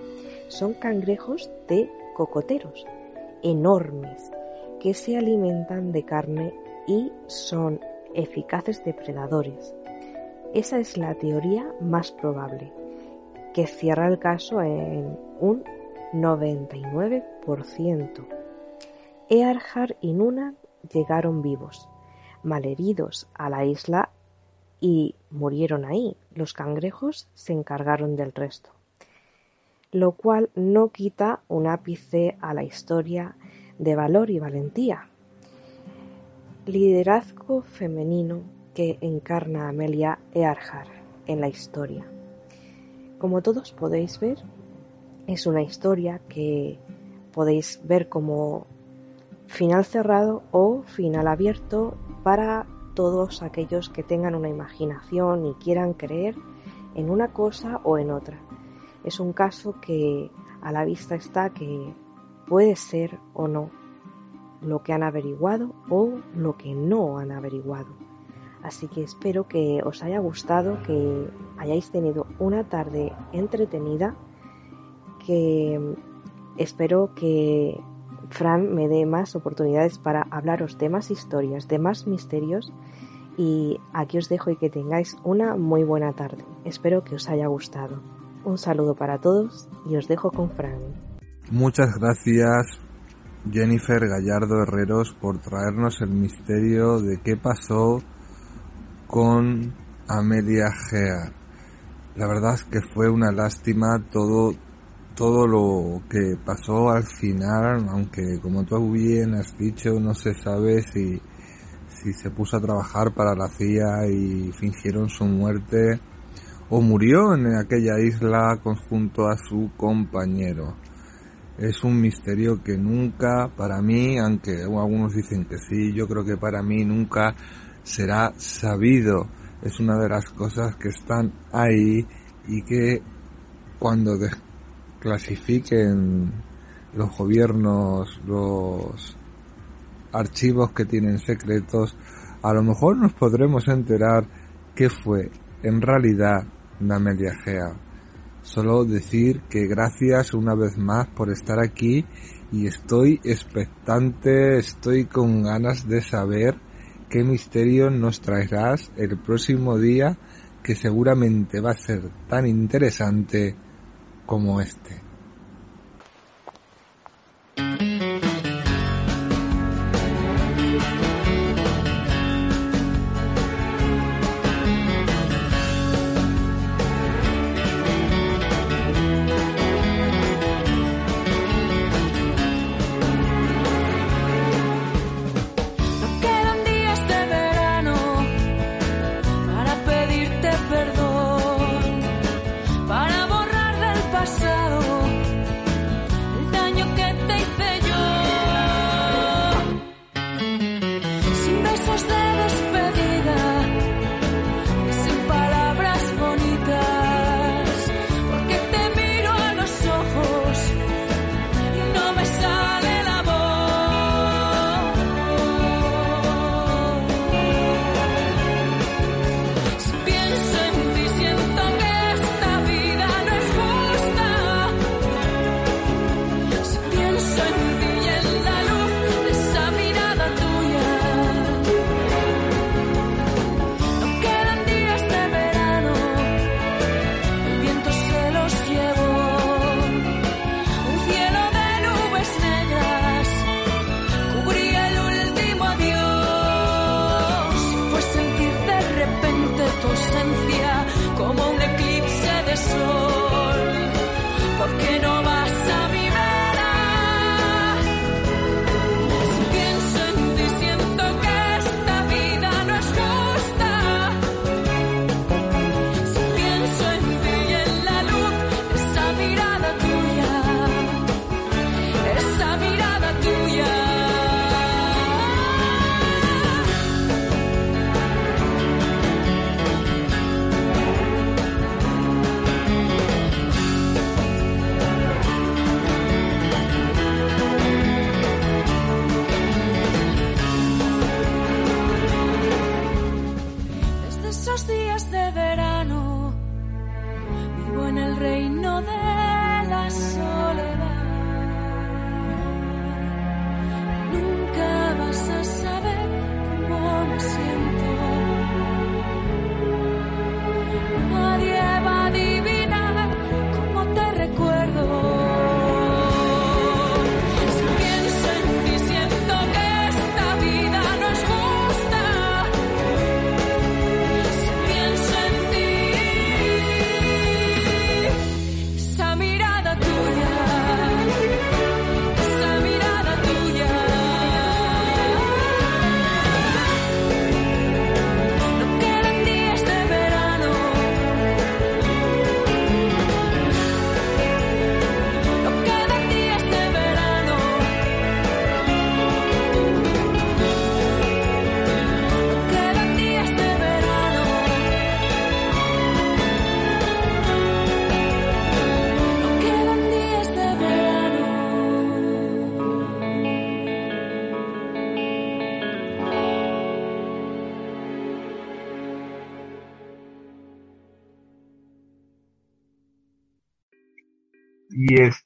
son cangrejos de cocoteros enormes que se alimentan de carne y son eficaces depredadores. Esa es la teoría más probable, que cierra el caso en un 99%. Earhart y Nuna llegaron vivos, malheridos a la isla y murieron ahí. Los cangrejos se encargaron del resto. Lo cual no quita un ápice a la historia de valor y valentía. Liderazgo femenino que encarna Amelia Earhart en la historia. Como todos podéis ver, es una historia que podéis ver como final cerrado o final abierto para todos aquellos que tengan una imaginación y quieran creer en una cosa o en otra. Es un caso que a la vista está que puede ser o no lo que han averiguado o lo que no han averiguado. Así que espero que os haya gustado, que hayáis tenido una tarde entretenida, que espero que Fran me dé más oportunidades para hablaros de más historias, de más misterios y aquí os dejo y que tengáis una muy buena tarde. Espero que os haya gustado. Un saludo para todos y os dejo con Fran. Muchas gracias Jennifer Gallardo Herreros por traernos el misterio de qué pasó con Amelia Gea. La verdad es que fue una lástima todo, todo lo que pasó al final, aunque como tú bien has dicho, no se sabe si, si se puso a trabajar para la CIA y fingieron su muerte o murió en aquella isla junto a su compañero. Es un misterio que nunca, para mí, aunque algunos dicen que sí, yo creo que para mí nunca será sabido. Es una de las cosas que están ahí y que cuando desclasifiquen los gobiernos, los archivos que tienen secretos, a lo mejor nos podremos enterar qué fue en realidad la Gea. Solo decir que gracias una vez más por estar aquí y estoy expectante, estoy con ganas de saber qué misterio nos traerás el próximo día que seguramente va a ser tan interesante como este.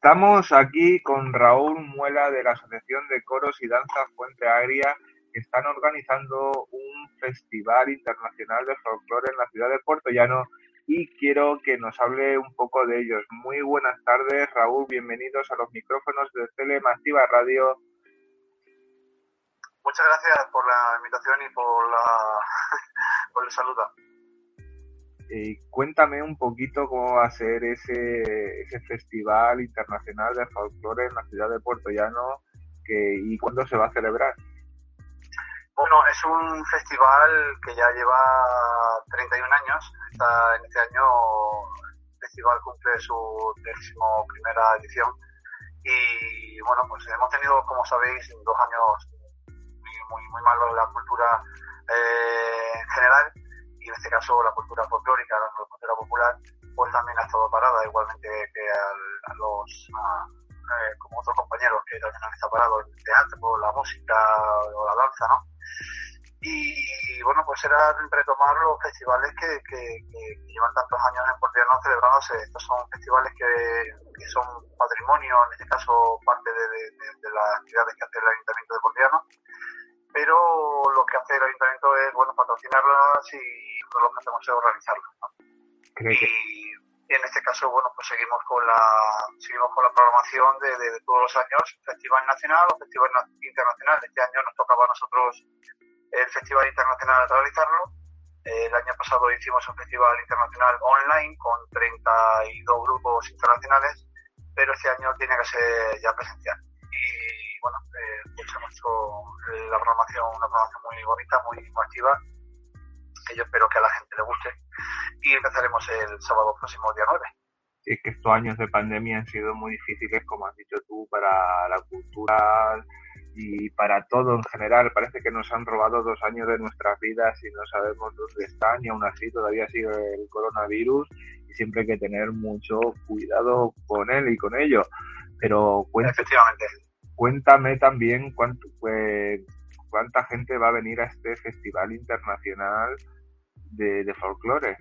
Estamos aquí con Raúl Muela de la Asociación de Coros y Danza Fuente Agria, que están organizando un festival internacional de folclore en la ciudad de Puerto Llano y quiero que nos hable un poco de ellos. Muy buenas tardes, Raúl, bienvenidos a los micrófonos de Tele Masiva Radio. Muchas gracias por la invitación y por, la, por saludo. Eh, cuéntame un poquito cómo va a ser ese, ese Festival Internacional de Folclore en la ciudad de Puerto Llano que, y cuándo se va a celebrar. Bueno, es un festival que ya lleva 31 años. en este año el festival cumple su décimo primera edición. Y bueno, pues hemos tenido, como sabéis, dos años muy, muy, malos de la cultura eh, en general y en este caso la cultura folclórica, la cultura popular, pues también ha estado parada, igualmente que a los, eh, como otros compañeros que también han estado parados el teatro, la música o la danza, ¿no? Y, bueno, pues era retomar los festivales que, que, llevan tantos años en Portiano celebrándose. Estos son festivales que, son patrimonio, en este caso parte de, las actividades que hace el Ayuntamiento de Portiano pero lo que hace el ayuntamiento es bueno patrocinarlas y lo que hacemos es organizarlas y, en este caso bueno pues seguimos con la seguimos con la programación de, de, todos los años festival nacional o festival internacional. Este año nos tocaba a nosotros el festival internacional realizarlo. El año pasado hicimos un festival internacional online con 32 grupos internacionales pero este año tiene que ser ya presencial bueno eh, pues hemos hecho la programación, una programación muy bonita, muy, activa, que yo espero que a la gente le guste. Y empezaremos el sábado próximo, día 9. es que estos años de pandemia han sido muy difíciles, como has dicho tú, para la cultura y para todo en general. Parece que nos han robado dos años de nuestras vidas y no sabemos dónde están y aún así todavía sigue el coronavirus y siempre hay que tener mucho cuidado con él y con ello. Pero Efectivamente cuéntame también cuánto, pues, cuánta gente va a venir a este festival internacional de, folclore.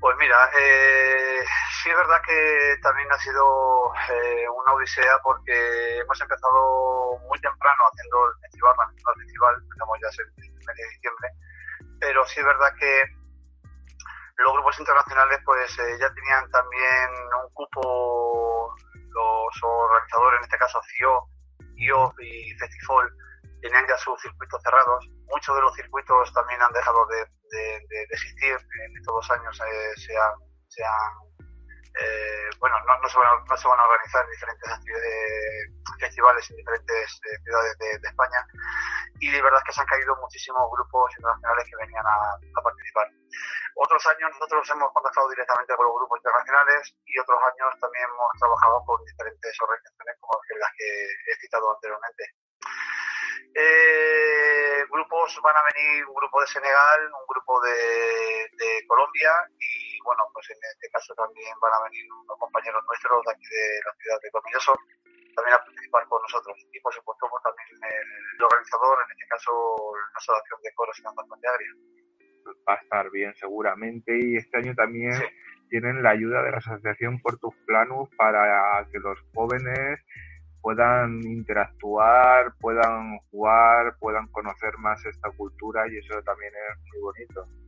Pues mira, eh, sí es verdad que también ha sido eh, una odisea porque hemos empezado muy temprano haciendo el festival, el festival, estamos ya el mes de diciembre, pero sí es verdad que los grupos internacionales pues eh, ya tenían también un cupo, los organizadores, en este caso CIO, IO y Festival tenían ya sus circuitos cerrados. Muchos de los circuitos también han dejado de, existir. En estos dos años eh, se han, se eh, bueno, no, se van a, organizar diferentes festivales en diferentes eh, ciudades de, España. Y de verdad es que se han caído muchísimos grupos internacionales que venían a, participar. Otros años nosotros hemos contactado directamente con los grupos internacionales y otros años también hemos trabajado con diferentes organizaciones como las que he citado anteriormente. Eh, grupos van a venir un grupo de Senegal, un grupo de, Colombia y bueno, pues en este caso también van a venir unos compañeros nuestros de aquí de la ciudad de Comilloso también a participar con nosotros y por supuesto pues, también el, organizador, en este caso la Asociación de Coros y Danzas de Agria. Va a estar bien seguramente y este año también tienen la ayuda de la Asociación Portus Planus para que los jóvenes puedan interactuar, puedan jugar, puedan conocer más esta cultura y eso también es muy bonito.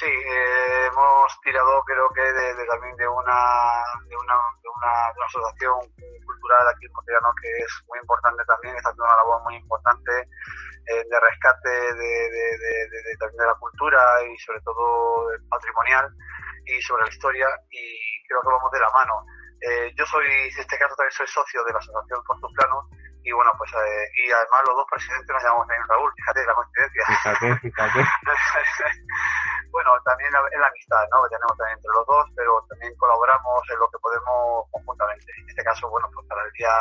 Sí, eh, hemos tirado creo que de, también de una, de una, de una, asociación cultural aquí en Cotidiano que es muy importante también, está haciendo una labor muy importante eh, de rescate de, también de la cultura y sobre todo patrimonial y sobre la historia y creo que vamos de la mano. Eh, yo soy, en este caso también soy socio de la Asociación Portus Plano y bueno, pues eh, y además los dos presidentes nos llamamos también Raúl, fíjate la coincidencia. Fíjate, fíjate. bueno, también la, la amistad, ¿no? Que tenemos también entre los dos, pero también colaboramos en lo que podemos conjuntamente. En este caso, bueno, pues para el día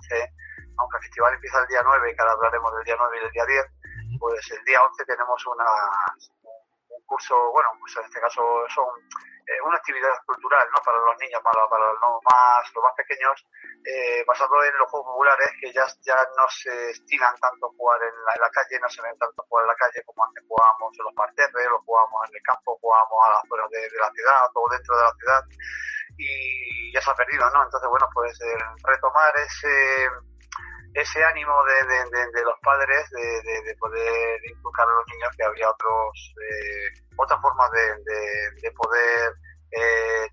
11, aunque el festival empieza el día 9 y que ahora hablaremos del día 9 y del día 10, pues el día 11 tenemos una, un curso, bueno, pues en este caso son eh, una actividad cultural, ¿no? Para los niños, para, para los más, los más pequeños, eh, basado en los juegos populares que ya, ya no se estilan tanto jugar en la, en la calle, no se ven tanto jugar en la calle como antes jugábamos en los parterres, lo jugábamos en el campo, jugábamos a las afueras de, de la ciudad o dentro de la ciudad y ya se ha perdido, ¿no? Entonces, bueno, pues retomar ese ese ánimo de, de, de, de los padres de, de, de poder inculcar a los niños que había otros eh, otras formas de, de, de poder eh,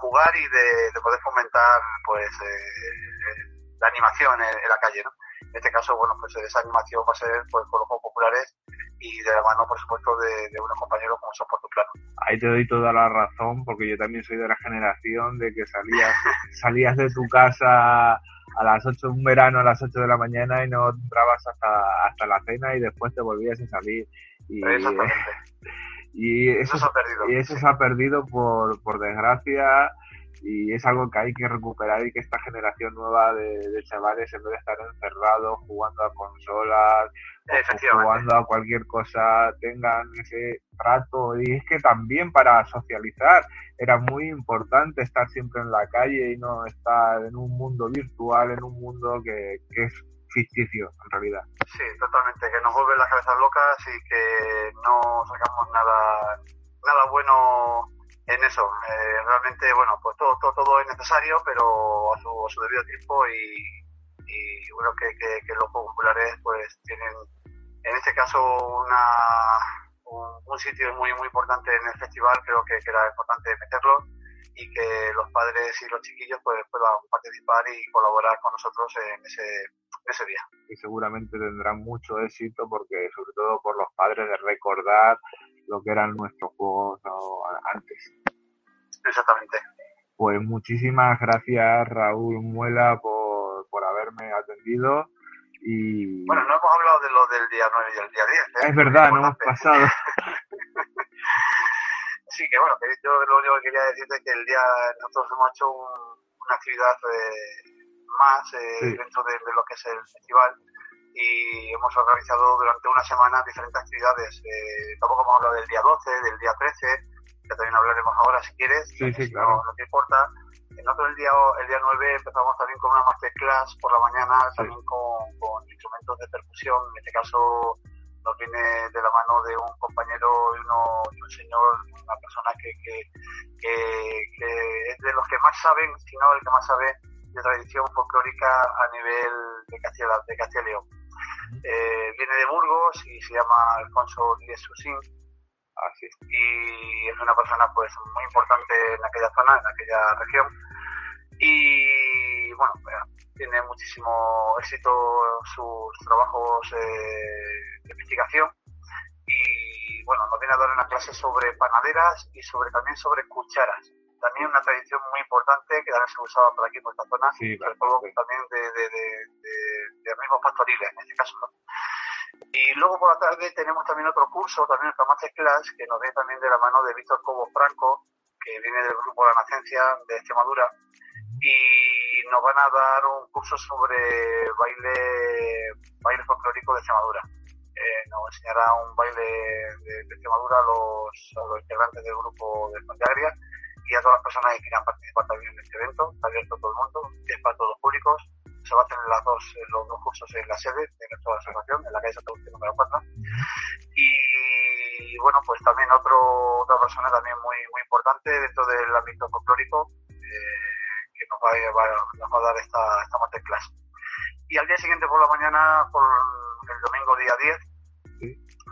jugar y de, de poder fomentar pues eh, la animación en, en la calle, ¿no? En este caso, bueno, pues esa animación va a ser pues, con los juegos populares y de la mano, por supuesto, de, de unos compañeros como son Plano. Ahí te doy toda la razón, porque yo también soy de la generación de que salías, salías de tu casa a las 8, un verano a las 8 de la mañana y no entrabas hasta, hasta la cena y después te volvías a salir. Y, Exactamente. y eso, Eso se ha perdido. y eso se ha perdido por, por desgracia y es algo que hay que recuperar y que esta generación nueva de, de chavales en vez de estar encerrados jugando a consolas o jugando a cualquier cosa tengan ese trato y es que también para socializar era muy importante estar siempre en la calle y no estar en un mundo virtual, en un mundo que, que es ficticio en realidad. Sí, totalmente, que nos vuelven las cabezas locas y que no sacamos nada, nada bueno en eso. Eh, realmente, bueno, pues todo, todo, todo es necesario, pero a su, a su debido tiempo y, y que, los populares pues tienen, en este caso, una, un, un sitio muy, muy importante en el festival, creo que, que era importante meterlo y que los padres y los chiquillos pues puedan participar y colaborar con nosotros en ese, en ese día. y seguramente tendrán mucho éxito porque sobre todo por los padres de recordar lo que eran nuestros juegos antes. Exactamente. Pues muchísimas gracias Raúl Muela por, por haberme atendido y Bueno, no hemos hablado de lo del día 9 y el día 10. ¿eh? es verdad, no hemos pasado. Sí, que bueno, yo lo único que quería decirte es que el día nosotros hemos hecho un- una actividad eh, más eh, Sí. dentro de, de lo que es el festival y hemos organizado durante una semana diferentes actividades. Eh, tampoco hemos hablado del día 12, del día 13, que también hablaremos ahora si quieres, Sí, sí, si claro. no, no te importa. Nosotros el día, el día 9 empezamos también con una masterclass por la mañana, también con, con instrumentos de percusión, en este caso nos viene de la mano de un compañero y, uno, y un señor, una persona que, que, que, que es de los que más saben, si no el que más sabe de tradición folclórica a nivel de Castilla, de Castilla y León. Eh, viene de Burgos y se llama Alfonso Díez Susín. Y es una persona pues muy importante en aquella zona, en aquella región. Y bueno, tiene muchísimo éxito sus trabajos eh, de investigación. Y bueno, nos viene a dar una clase sobre panaderas y sobre también sobre cucharas. También una tradición muy importante que también se usaba por aquí por esta zona, Sí, claro, todo sí. también de, de, de, de, ritmos pastoriles en este caso. ¿no? Y luego por la tarde tenemos también otro curso, también otra masterclass, que nos viene también de la mano de Víctor Cobo Franco, que viene del grupo La Nacencia de Extremadura, y nos van a dar un curso sobre baile, baile folclórico de Extremadura. Eh, nos enseñará un baile de, de Extremadura a los, a los integrantes del grupo de Agria y a todas las personas que quieran participar también en este evento. Está abierto a todo el mundo, es para todos los públicos. Se va a hacer las dos, los dos cursos en la sede de nuestra asociación, en la calle Santa Lucía número 4. Y bueno, pues también otro, otra persona también muy, muy importante dentro del ámbito folclórico eh, que nos va, a- va- nos va a dar esta, esta masterclass. Y al día siguiente por la mañana, por el domingo día 10,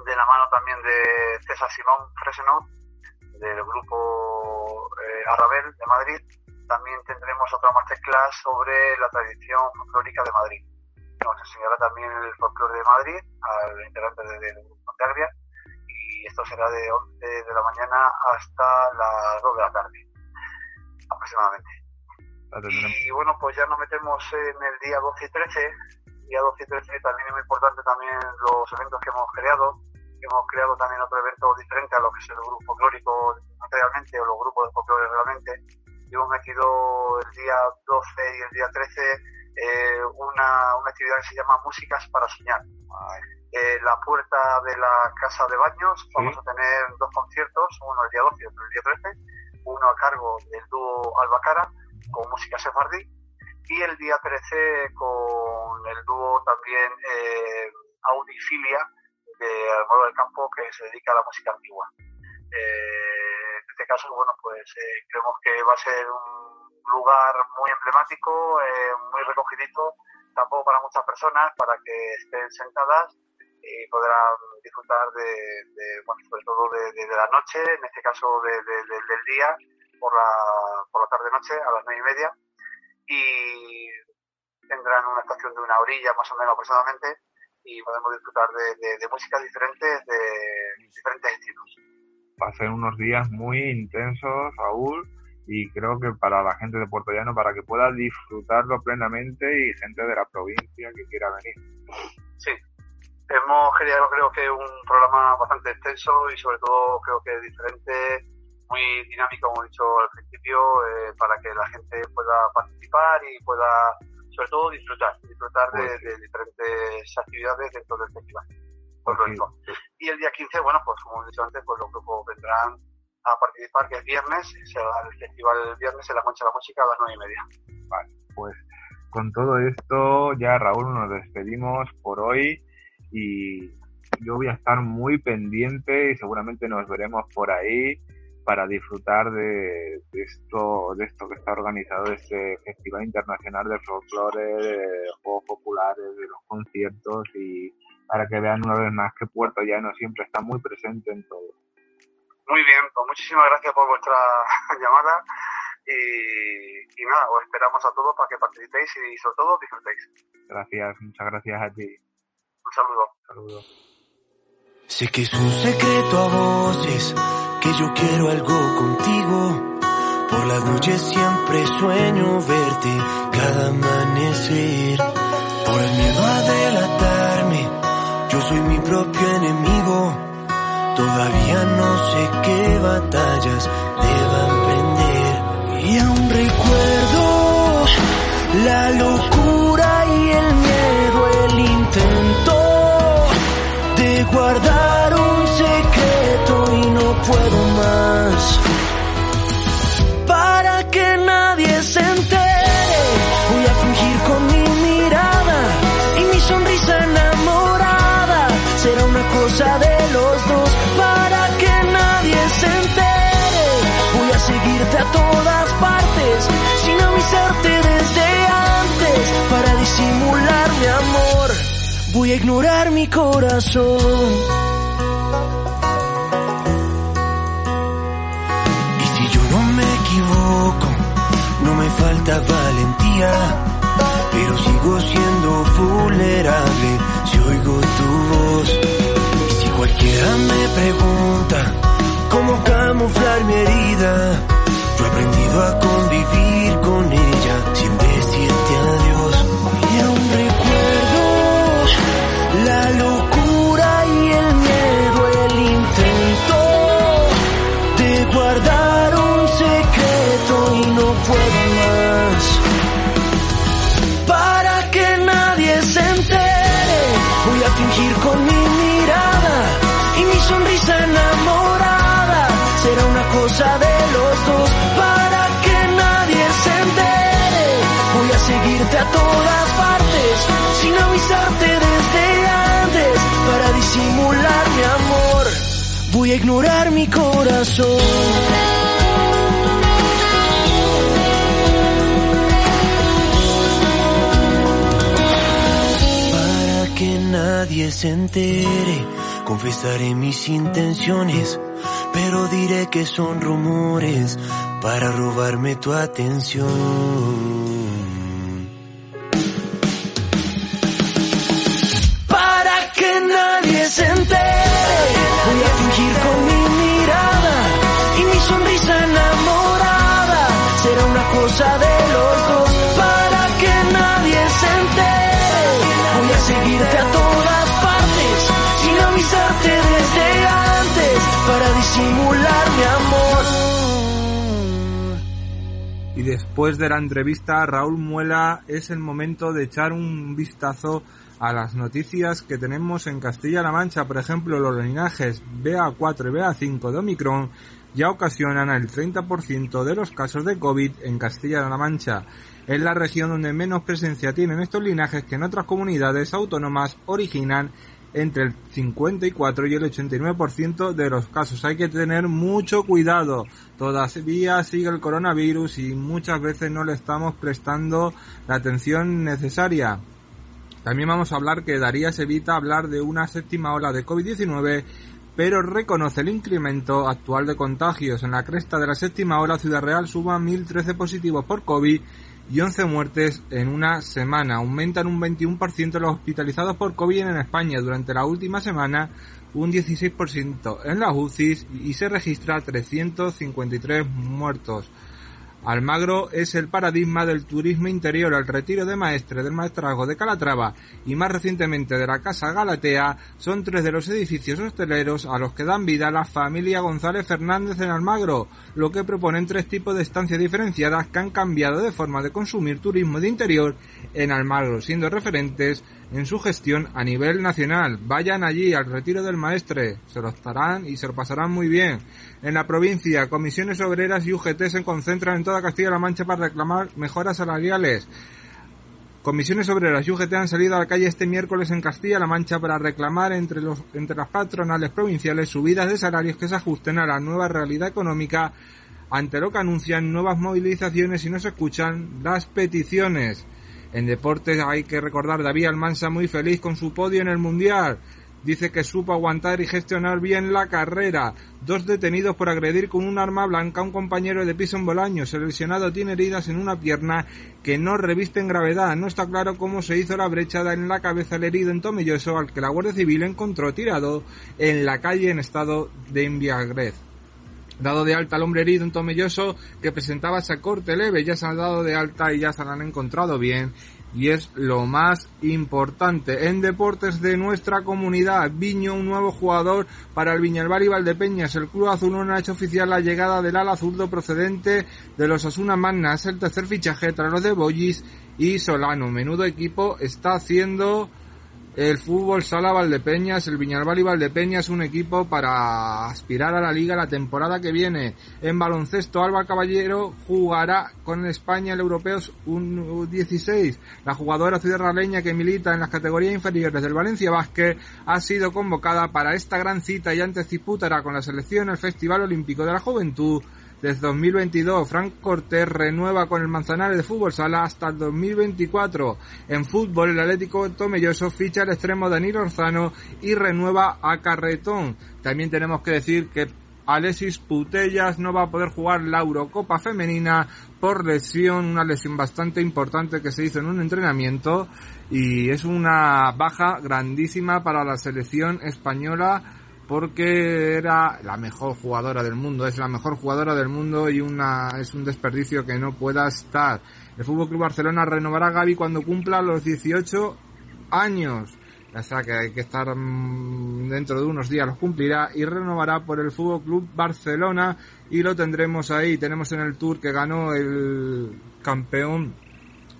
de la mano también de César Simón Freseno, del grupo eh, Arrabel de Madrid, también tendremos otra masterclass sobre la tradición folclórica de Madrid. Nos enseñará también el folclore de Madrid al integrante de- del grupo Agria y esto será de 11 de la mañana hasta las 2 de la tarde aproximadamente. Y bueno, pues ya nos metemos en el día 12 y 13. Día 12 y 13 también es muy importante también los eventos que hemos creado. Hemos creado también otro evento diferente a lo que es el grupo folclórico realmente o los grupos de folclore realmente. Y hemos metido el día 12 y el día 13 eh, una, una actividad que se llama Músicas para Soñar. Eh, la puerta de la casa de baños vamos a tener dos conciertos, uno el día 12 y otro el día 13, uno a cargo del dúo Albacara con música sefardí y el día 13 con el dúo también eh, Audifilia de Almoro del Campo que se dedica a la música antigua. Eh, en este caso, bueno, pues eh, creemos que va a ser un lugar muy emblemático, eh, muy recogidito, tampoco para muchas personas, para que estén sentadas y podrán disfrutar de, bueno, sobre todo de, de, la noche, en este caso de, del día, por la, por la tarde-noche a las nueve y media, y tendrán una estación de una orilla más o menos aproximadamente, y podemos disfrutar de, de músicas diferentes, de diferentes estilos. Va a ser unos días muy intensos, Raúl, y creo que para la gente de Puerto Llano, para que pueda disfrutarlo plenamente y gente de la provincia que quiera venir. Sí, hemos creado creo que un programa bastante extenso y sobre todo creo que diferente, muy dinámico, como he dicho al principio, eh, para que la gente pueda participar y pueda sobre todo disfrutar, disfrutar de, de diferentes actividades dentro del festival. Pues sí. Y el día 15, bueno, pues como he dicho antes, pues los grupos vendrán a participar, que es viernes, será el festival el viernes en la Concha de la Música a las nueve y media. Vale, pues con todo esto ya Raúl nos despedimos por hoy y yo voy a estar muy pendiente y seguramente nos veremos por ahí para disfrutar de, de esto de esto que está organizado este Festival Internacional del Folclore, de Juegos Populares, de los conciertos y para que vean una vez más que Puerto Llano siempre está muy presente en todo. Muy bien, pues muchísimas gracias por vuestra llamada y, y, nada, os esperamos a todos para que participéis y sobre todo disfrutéis. Gracias, muchas gracias a ti. Un saludo. Un saludo. Sé que es un secreto a voces que yo quiero algo contigo. Por las noches siempre sueño verte cada amanecer. Por el miedo a delatarme, yo soy mi propio enemigo. Todavía no sé qué batallas deban prender. Y aún recuerdo la locura disimular mi amor. Voy a ignorar mi corazón. Y si yo no me equivoco, no me falta valentía, pero sigo siendo vulnerable si oigo tu voz. Y si cualquiera me pregunta cómo camuflar mi herida, yo he aprendido a convivir con ella todas partes sin avisarte desde antes para disimular mi amor. Voy a ignorar mi corazón. Para que nadie se entere, confesaré mis intenciones, pero diré que son rumores para robarme tu atención. Y después de la entrevista Raúl Muela es el momento de echar un vistazo a las noticias que tenemos en Castilla-La Mancha. Por ejemplo, los linajes BA4 y BA5 de Omicron ya ocasionan el 30% de los casos de COVID en Castilla-La Mancha. es la región donde menos presencia tienen estos linajes que en otras comunidades autónomas originan entre el 54 y el 89% de los casos. Hay que tener mucho cuidado. Todavía sigue el coronavirus y muchas veces no le estamos prestando la atención necesaria. También vamos a hablar que Darías evita hablar de una séptima ola de COVID-19 pero reconoce el incremento actual de contagios. En la cresta de la séptima ola, Ciudad Real suba 1.013 positivos por COVID y 11 muertes en una semana. Aumentan un 21% los hospitalizados por COVID en España durante la última semana, un 16% en las UCIs y se registra 353 muertos. Almagro es el paradigma del turismo interior, el retiro de maestre del maestrazgo de Calatrava y más recientemente de la Casa Galatea son tres de los edificios hosteleros a los que dan vida la familia González Fernández en Almagro, lo que proponen tres tipos de estancias diferenciadas que han cambiado de forma de consumir turismo de interior en Almagro, siendo referentes en su gestión a nivel nacional. Vayan allí al retiro del maestre, se lo estarán y se lo pasarán muy bien. En la provincia, comisiones obreras y UGT se concentran en toda Castilla-La Mancha para reclamar mejoras salariales. Comisiones obreras y UGT han salido a la calle este miércoles en Castilla-La Mancha para reclamar entre, los, entre las patronales provinciales subidas de salarios que se ajusten a la nueva realidad económica ante lo que anuncian nuevas movilizaciones y no se escuchan las peticiones. En deportes hay que recordar David Almansa muy feliz con su podio en el Mundial. Dice que supo aguantar y gestionar bien la carrera. Dos detenidos por agredir con un arma blanca a un compañero de piso en Bolaños. El lesionado tiene heridas en una pierna que no revisten gravedad. No está claro cómo se hizo la brechada en la cabeza del herido en Tomelloso al que la Guardia Civil encontró tirado en la calle en estado de embriaguez dado de alta al hombre herido en Tomelloso que presentaba esa corte leve, ya se han dado de alta y ya se han encontrado bien y es lo más importante. En deportes de nuestra comunidad, Viño, un nuevo jugador para el Viñalbar y Valdepeñas. El club azul no ha hecho oficial la llegada del ala zurdo procedente de los Asuna Magna. Es el tercer fichaje tras los de Bollis y Solano. Menudo equipo está haciendo el fútbol Sala Valdepeñas, el Viñalbal y Valdepeñas, un equipo para aspirar a la liga la temporada que viene. En baloncesto, Alba Caballero jugará con España el Europeos un 16. La jugadora ciudadraleña que milita en las categorías inferiores del Valencia Vázquez ha sido convocada para esta gran cita y antes disputará con la selección el Festival Olímpico de la Juventud desde 2022. Frank Cortés renueva con el Manzanares de Fútbol Sala hasta el 2024. En fútbol, el Atlético Tomelloso ficha al extremo Danilo Orzano y renueva a Carretón. También tenemos que decir que Alexis Putellas no va a poder jugar la Eurocopa femenina por lesión, una lesión bastante importante que se hizo en un entrenamiento y es una baja grandísima para la selección española porque era la mejor jugadora del mundo, es la mejor jugadora del mundo y una es un desperdicio que no pueda estar. El Fútbol Club Barcelona renovará a Gaby cuando cumpla los 18 años. O sea que hay que estar mm, dentro de unos días los cumplirá y renovará por el Fútbol Club Barcelona y lo tendremos ahí. Tenemos en el Tour que ganó el campeón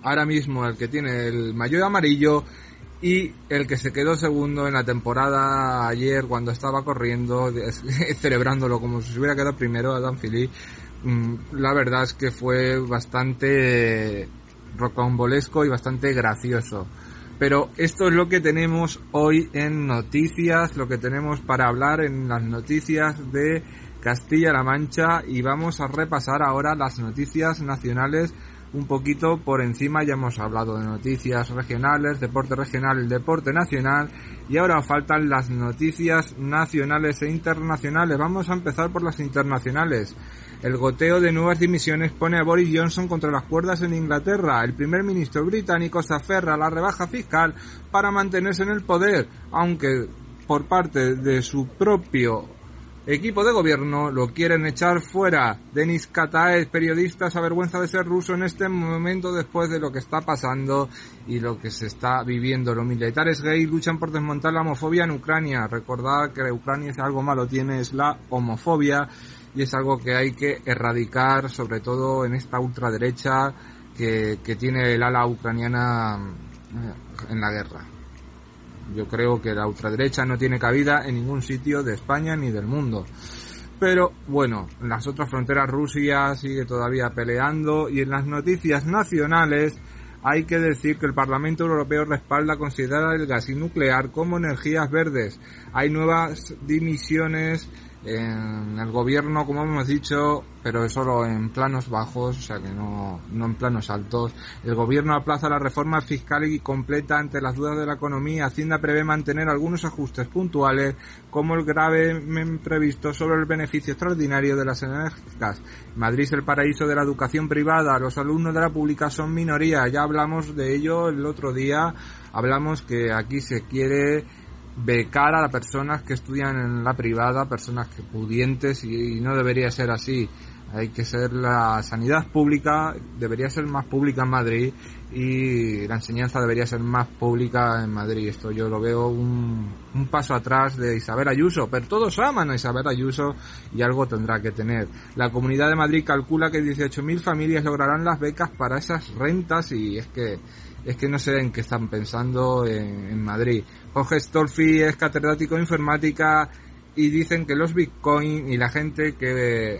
ahora mismo, el que tiene el mayor amarillo y el que se quedó segundo en la temporada ayer cuando estaba corriendo, celebrándolo como si se hubiera quedado primero, Adam Philly, mm, la verdad es que fue bastante rocambolesco y bastante gracioso. Pero esto es lo que tenemos hoy en noticias, lo que tenemos para hablar en las noticias de Castilla-La Mancha y vamos a repasar ahora las noticias nacionales un poquito por encima ya hemos hablado de noticias regionales, deporte regional, deporte nacional y ahora faltan las noticias nacionales e internacionales. Vamos a empezar por las internacionales. El goteo de nuevas dimisiones pone a Boris Johnson contra las cuerdas en Inglaterra. El primer ministro británico se aferra a la rebaja fiscal para mantenerse en el poder, aunque por parte de su propio Equipo de gobierno lo quieren echar fuera. Denis Kataes, periodista, se avergüenza de ser ruso en este momento después de lo que está pasando y lo que se está viviendo. Los militares gays luchan por desmontar la homofobia en Ucrania. Recordad que Ucrania si algo malo tiene es la homofobia y es algo que hay que erradicar, sobre todo en esta ultraderecha que, que tiene el ala ucraniana eh, en la guerra. Yo creo que la ultraderecha no tiene cabida en ningún sitio de España ni del mundo. Pero bueno, en las otras fronteras Rusia sigue todavía peleando y en las noticias nacionales hay que decir que el Parlamento Europeo respalda considerar el gas y nuclear como energías verdes. Hay nuevas dimisiones en el gobierno, como hemos dicho, pero solo en planos bajos, o sea que no, no en planos altos. El gobierno aplaza la reforma fiscal y completa ante las dudas de la economía. Hacienda prevé mantener algunos ajustes puntuales, como el grave previsto sobre el beneficio extraordinario de las energéticas. Madrid es el paraíso de la educación privada. Los alumnos de la pública son minoría. Ya hablamos de ello el otro día. Hablamos que aquí se quiere becar a las personas que estudian en la privada, personas que pudientes y, no debería ser así. Hay que ser la sanidad pública, debería ser más pública en Madrid y la enseñanza debería ser más pública en Madrid. Esto yo lo veo un, un paso atrás de Isabel Ayuso, pero todos aman a Isabel Ayuso y algo tendrá que tener. La Comunidad de Madrid calcula que 18.000 familias lograrán las becas para esas rentas y es que es que no sé en qué están pensando en, Madrid. Jorge Stolfi es catedrático de informática y dicen que los bitcoin y la gente que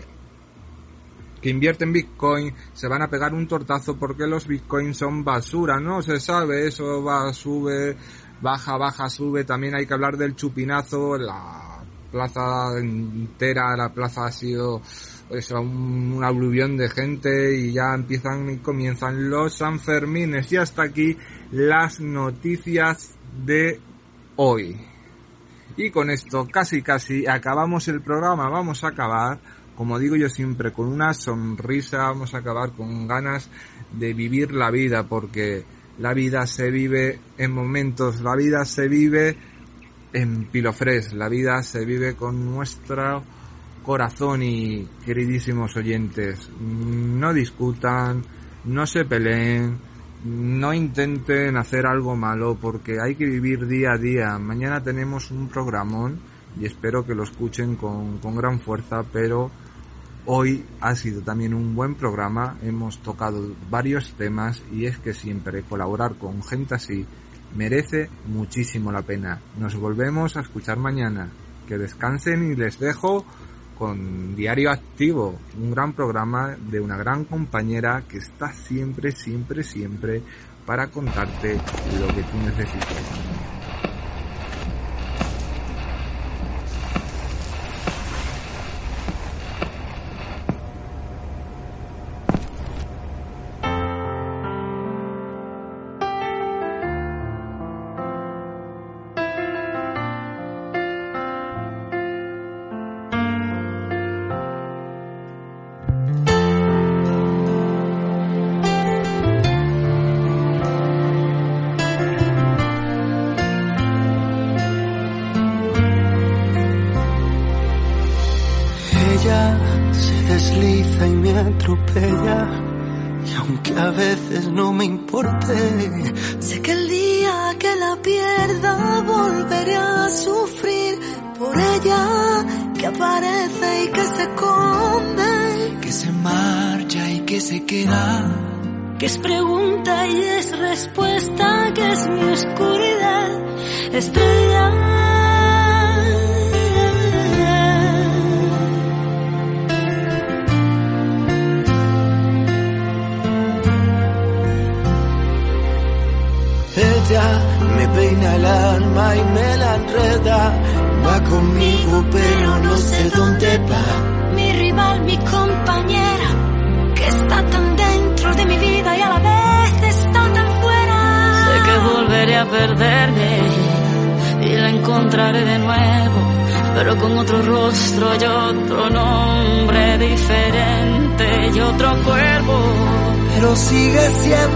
que invierte en bitcoin se van a pegar un tortazo porque los bitcoins son basura, no se sabe, eso va, sube, baja, baja, sube, también hay que hablar del chupinazo, la plaza entera, la plaza ha sido pues un, un aluvión de gente y ya empiezan y comienzan los Sanfermines y hasta aquí las noticias de hoy. Y con esto casi casi acabamos el programa, vamos a acabar, como digo yo siempre, con una sonrisa, vamos a acabar con ganas de vivir la vida, porque la vida se vive en momentos, la vida se vive en Pilofres, la vida se vive con nuestra corazón. Y queridísimos oyentes, no discutan, no se peleen, no intenten hacer algo malo porque hay que vivir día a día. Mañana tenemos un programón y espero que lo escuchen con, con gran fuerza, pero hoy ha sido también un buen programa. Hemos tocado varios temas y es que siempre colaborar con gente así merece muchísimo la pena. Nos volvemos a escuchar mañana. Que descansen y les dejo con Diario Activo, un gran programa de una gran compañera que está siempre, siempre, siempre para contarte lo que tú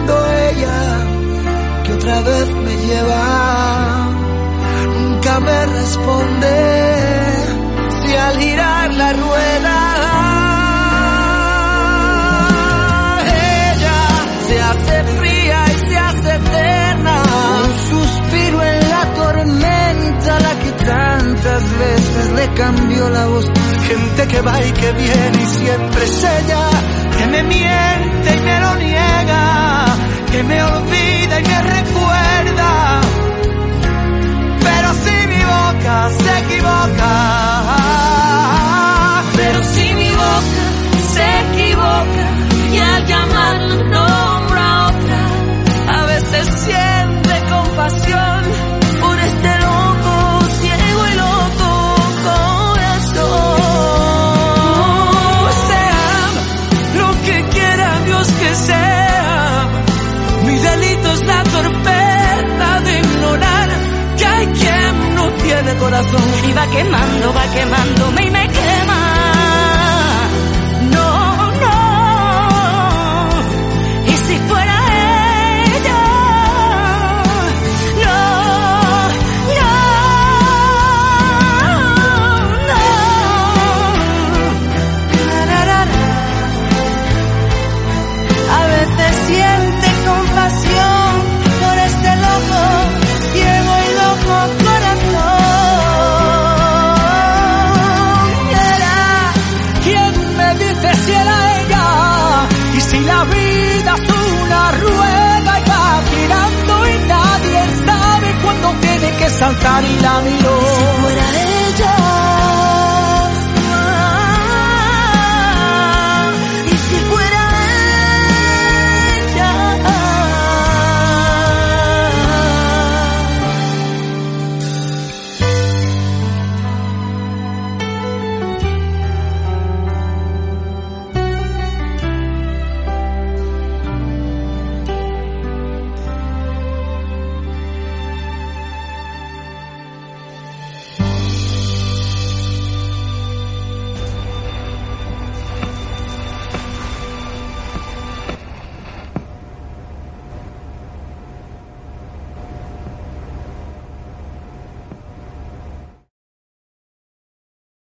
siendo ella que otra vez me lleva. Nunca me responde si al girar la rueda ella se hace fría y se hace eterna. Un suspiro en la tormenta, la que tantas veces le cambió la voz. Gente que va y que viene y siempre es ella que me miente me olvida y me recuerda. Pero si mi boca se equivoca, pero si mi boca se equivoca y al llamarlo nombra a otra, a veces siente compasión es la torpeza de ignorar que hay quien no tiene corazón. Y va quemando, va quemándome y me queda que saltar y la miró. Si fuera ella,